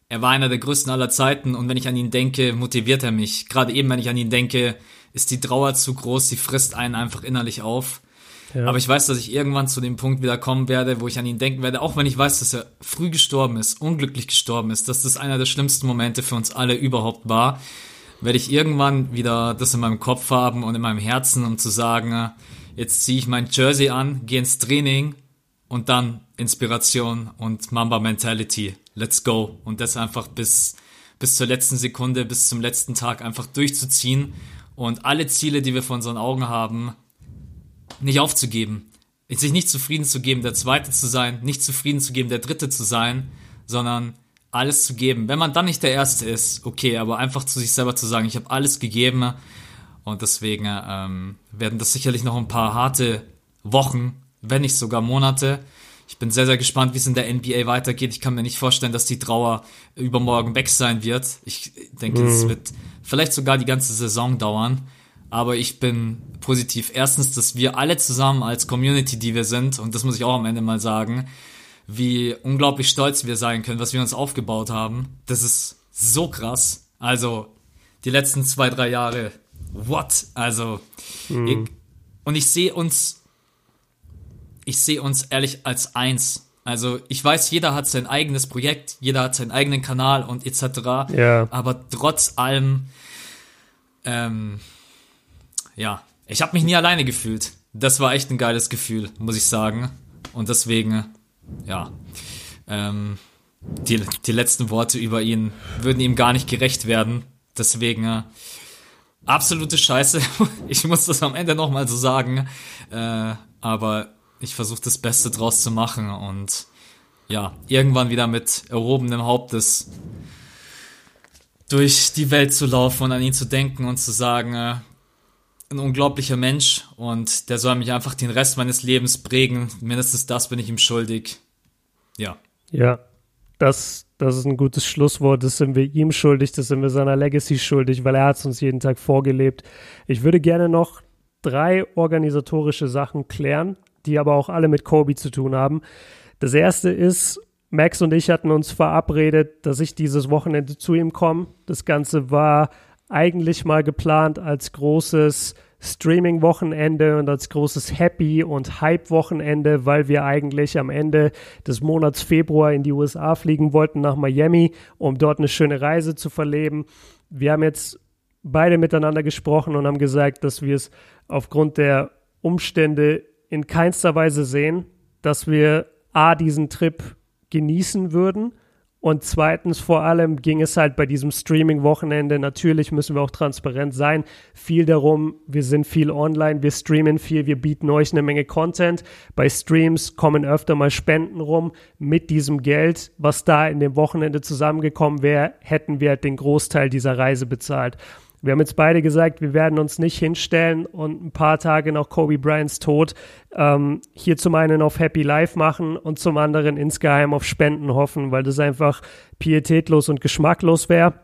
er war einer der größten aller Zeiten und wenn ich an ihn denke, motiviert er mich. Gerade eben, wenn ich an ihn denke, ist die Trauer zu groß, sie frisst einen einfach innerlich auf. Ja. Aber ich weiß, dass ich irgendwann zu dem Punkt wieder kommen werde, wo ich an ihn denken werde, auch wenn ich weiß, dass er früh gestorben ist, unglücklich gestorben ist, dass das einer der schlimmsten Momente für uns alle überhaupt war, werde ich irgendwann wieder das in meinem Kopf haben und in meinem Herzen, um zu sagen, jetzt ziehe ich mein Jersey an, gehe ins Training und dann Inspiration und Mamba Mentality. Let's go. Und das einfach bis, bis zur letzten Sekunde, bis zum letzten Tag einfach durchzuziehen und alle Ziele, die wir vor unseren Augen haben, nicht aufzugeben. sich nicht zufrieden zu geben, der Zweite zu sein, nicht zufrieden zu geben, der Dritte zu sein, sondern alles zu geben. Wenn man dann nicht der Erste ist, okay, aber einfach zu sich selber zu sagen, ich habe alles gegeben und deswegen ähm, werden das sicherlich noch ein paar harte Wochen, wenn nicht sogar Monate. Ich bin sehr, sehr gespannt, wie es in der NBA weitergeht. Ich kann mir nicht vorstellen, dass die Trauer übermorgen weg sein wird. Ich denke, es mhm. wird vielleicht sogar die ganze Saison dauern. Aber ich bin positiv. Erstens, dass wir alle zusammen als Community, die wir sind, und das muss ich auch am Ende mal sagen, wie unglaublich stolz wir sein können, was wir uns aufgebaut haben. Das ist so krass. Also, die letzten zwei, drei Jahre. What? Also, mhm. ich, und ich sehe uns, ich sehe uns ehrlich als eins. Also, ich weiß, jeder hat sein eigenes Projekt, jeder hat seinen eigenen Kanal und etc. Ja. Aber trotz allem, ähm, ja, ich habe mich nie alleine gefühlt. Das war echt ein geiles Gefühl, muss ich sagen. Und deswegen, ja, ähm, die, die letzten Worte über ihn würden ihm gar nicht gerecht werden. Deswegen, äh, absolute Scheiße. Ich muss das am Ende nochmal so sagen. Äh, aber ich versuche das Beste draus zu machen und ja, irgendwann wieder mit erhobenem Hauptes durch die Welt zu laufen und an ihn zu denken und zu sagen, äh, ein unglaublicher Mensch und der soll mich einfach den Rest meines Lebens prägen. Mindestens das bin ich ihm schuldig. Ja. Ja, das, das ist ein gutes Schlusswort. Das sind wir ihm schuldig, das sind wir seiner Legacy schuldig, weil er hat es uns jeden Tag vorgelebt. Ich würde gerne noch drei organisatorische Sachen klären, die aber auch alle mit Kobe zu tun haben. Das erste ist, Max und ich hatten uns verabredet, dass ich dieses Wochenende zu ihm komme. Das Ganze war eigentlich mal geplant als großes Streaming-Wochenende und als großes Happy- und Hype-Wochenende, weil wir eigentlich am Ende des Monats Februar in die USA fliegen wollten, nach Miami, um dort eine schöne Reise zu verleben. Wir haben jetzt beide miteinander gesprochen und haben gesagt, dass wir es aufgrund der Umstände in keinster Weise sehen, dass wir A, diesen Trip genießen würden und zweitens vor allem ging es halt bei diesem Streaming-Wochenende, natürlich müssen wir auch transparent sein, viel darum, wir sind viel online, wir streamen viel, wir bieten euch eine Menge Content. Bei Streams kommen öfter mal Spenden rum. Mit diesem Geld, was da in dem Wochenende zusammengekommen wäre, hätten wir halt den Großteil dieser Reise bezahlt. Wir haben jetzt beide gesagt, wir werden uns nicht hinstellen und ein paar Tage nach Kobe Bryants Tod ähm, hier zum einen auf Happy Life machen und zum anderen insgeheim auf Spenden hoffen, weil das einfach pietätlos und geschmacklos wäre.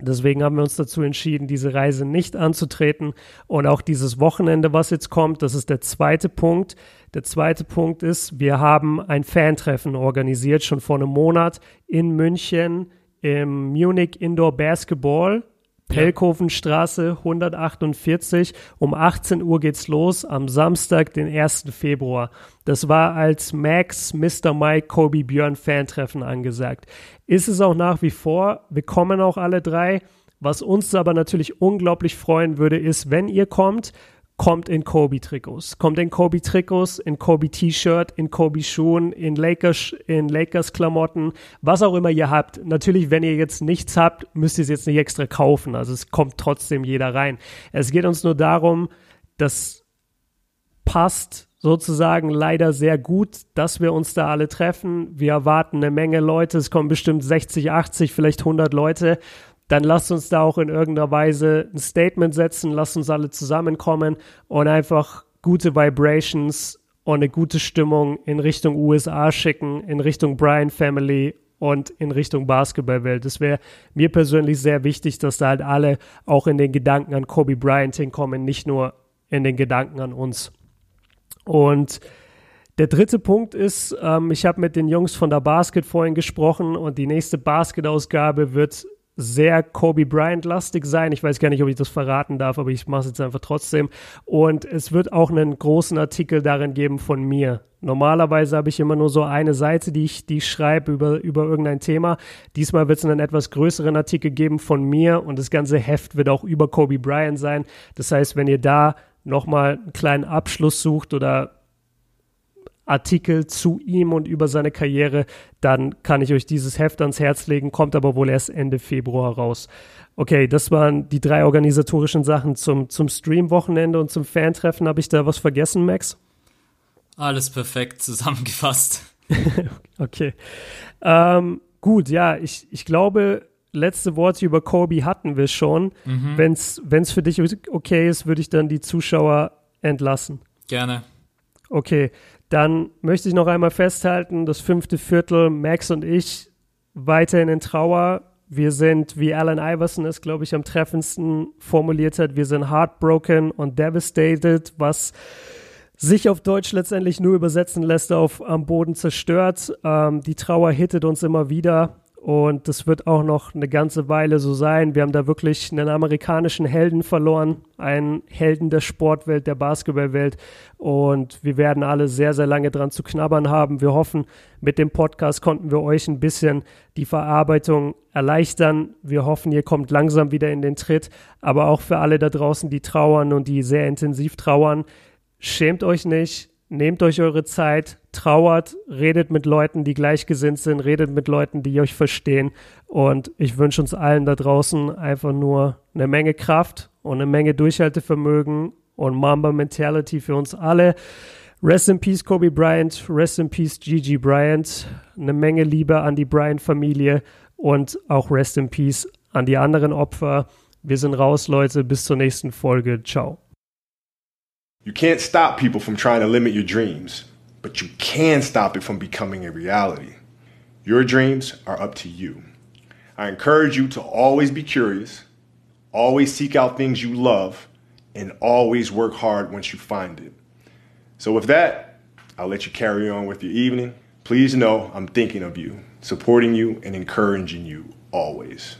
Deswegen haben wir uns dazu entschieden, diese Reise nicht anzutreten und auch dieses Wochenende, was jetzt kommt, das ist der zweite Punkt. Der zweite Punkt ist, wir haben ein Fantreffen organisiert, schon vor einem Monat in München im Munich Indoor Basketball Pelkofenstraße 148. Um 18 Uhr geht's los am Samstag, den 1. Februar. Das war als Max, Mr. Mike, Kobe Björn Fantreffen angesagt. Ist es auch nach wie vor. Wir kommen auch alle drei. Was uns aber natürlich unglaublich freuen würde, ist, wenn ihr kommt, kommt in Kobe-Trikots. Kommt in Kobe-Trikots, in Kobe-T-Shirt, in Kobe-Schuhen, in Lakers, in Lakers-Klamotten, was auch immer ihr habt. Natürlich, wenn ihr jetzt nichts habt, müsst ihr es jetzt nicht extra kaufen. Also es kommt trotzdem jeder rein. Es geht uns nur darum, das passt sozusagen leider sehr gut, dass wir uns da alle treffen. Wir erwarten eine Menge Leute. Es kommen bestimmt 60, 80, vielleicht 100 Leute dann lasst uns da auch in irgendeiner Weise ein Statement setzen, lasst uns alle zusammenkommen und einfach gute Vibrations und eine gute Stimmung in Richtung USA schicken, in Richtung Brian Family und in Richtung Basketballwelt. Das wäre mir persönlich sehr wichtig, dass da halt alle auch in den Gedanken an Kobe Bryant hinkommen, nicht nur in den Gedanken an uns. Und der dritte Punkt ist, ähm, ich habe mit den Jungs von der Basket vorhin gesprochen und die nächste Basket-Ausgabe wird sehr Kobe Bryant-lastig sein. Ich weiß gar nicht, ob ich das verraten darf, aber ich mache es jetzt einfach trotzdem. Und es wird auch einen großen Artikel darin geben von mir. Normalerweise habe ich immer nur so eine Seite, die ich, die ich schreibe über, über irgendein Thema. Diesmal wird es einen etwas größeren Artikel geben von mir und das ganze Heft wird auch über Kobe Bryant sein. Das heißt, wenn ihr da nochmal einen kleinen Abschluss sucht oder Artikel zu ihm und über seine Karriere, dann kann ich euch dieses Heft ans Herz legen, kommt aber wohl erst Ende Februar raus. Okay, das waren die drei organisatorischen Sachen zum, zum Stream-Wochenende und zum Fantreffen. Habe ich da was vergessen, Max? Alles perfekt zusammengefasst. okay. Ähm, gut, ja, ich, ich glaube, letzte Worte über Kobe hatten wir schon. Mhm. Wenn es für dich okay ist, würde ich dann die Zuschauer entlassen. Gerne. Okay, dann möchte ich noch einmal festhalten, das fünfte Viertel, Max und ich weiterhin in Trauer. Wir sind, wie Alan Iverson es, glaube ich, am treffendsten formuliert hat, wir sind heartbroken und devastated, was sich auf Deutsch letztendlich nur übersetzen lässt auf am Boden zerstört. Ähm, die Trauer hittet uns immer wieder. Und das wird auch noch eine ganze Weile so sein. Wir haben da wirklich einen amerikanischen Helden verloren, einen Helden der Sportwelt, der Basketballwelt. Und wir werden alle sehr, sehr lange dran zu knabbern haben. Wir hoffen, mit dem Podcast konnten wir euch ein bisschen die Verarbeitung erleichtern. Wir hoffen, ihr kommt langsam wieder in den Tritt. Aber auch für alle da draußen, die trauern und die sehr intensiv trauern, schämt euch nicht nehmt euch eure Zeit, trauert, redet mit Leuten, die gleichgesinnt sind, redet mit Leuten, die euch verstehen. Und ich wünsche uns allen da draußen einfach nur eine Menge Kraft und eine Menge Durchhaltevermögen und Mamba Mentality für uns alle. Rest in Peace Kobe Bryant, Rest in Peace Gigi Bryant, eine Menge Liebe an die Bryant-Familie und auch Rest in Peace an die anderen Opfer. Wir sind raus, Leute. Bis zur nächsten Folge. Ciao. You can't stop people from trying to limit your dreams, but you can stop it from becoming a reality. Your dreams are up to you. I encourage you to always be curious, always seek out things you love, and always work hard once you find it. So, with that, I'll let you carry on with your evening. Please know I'm thinking of you, supporting you, and encouraging you always.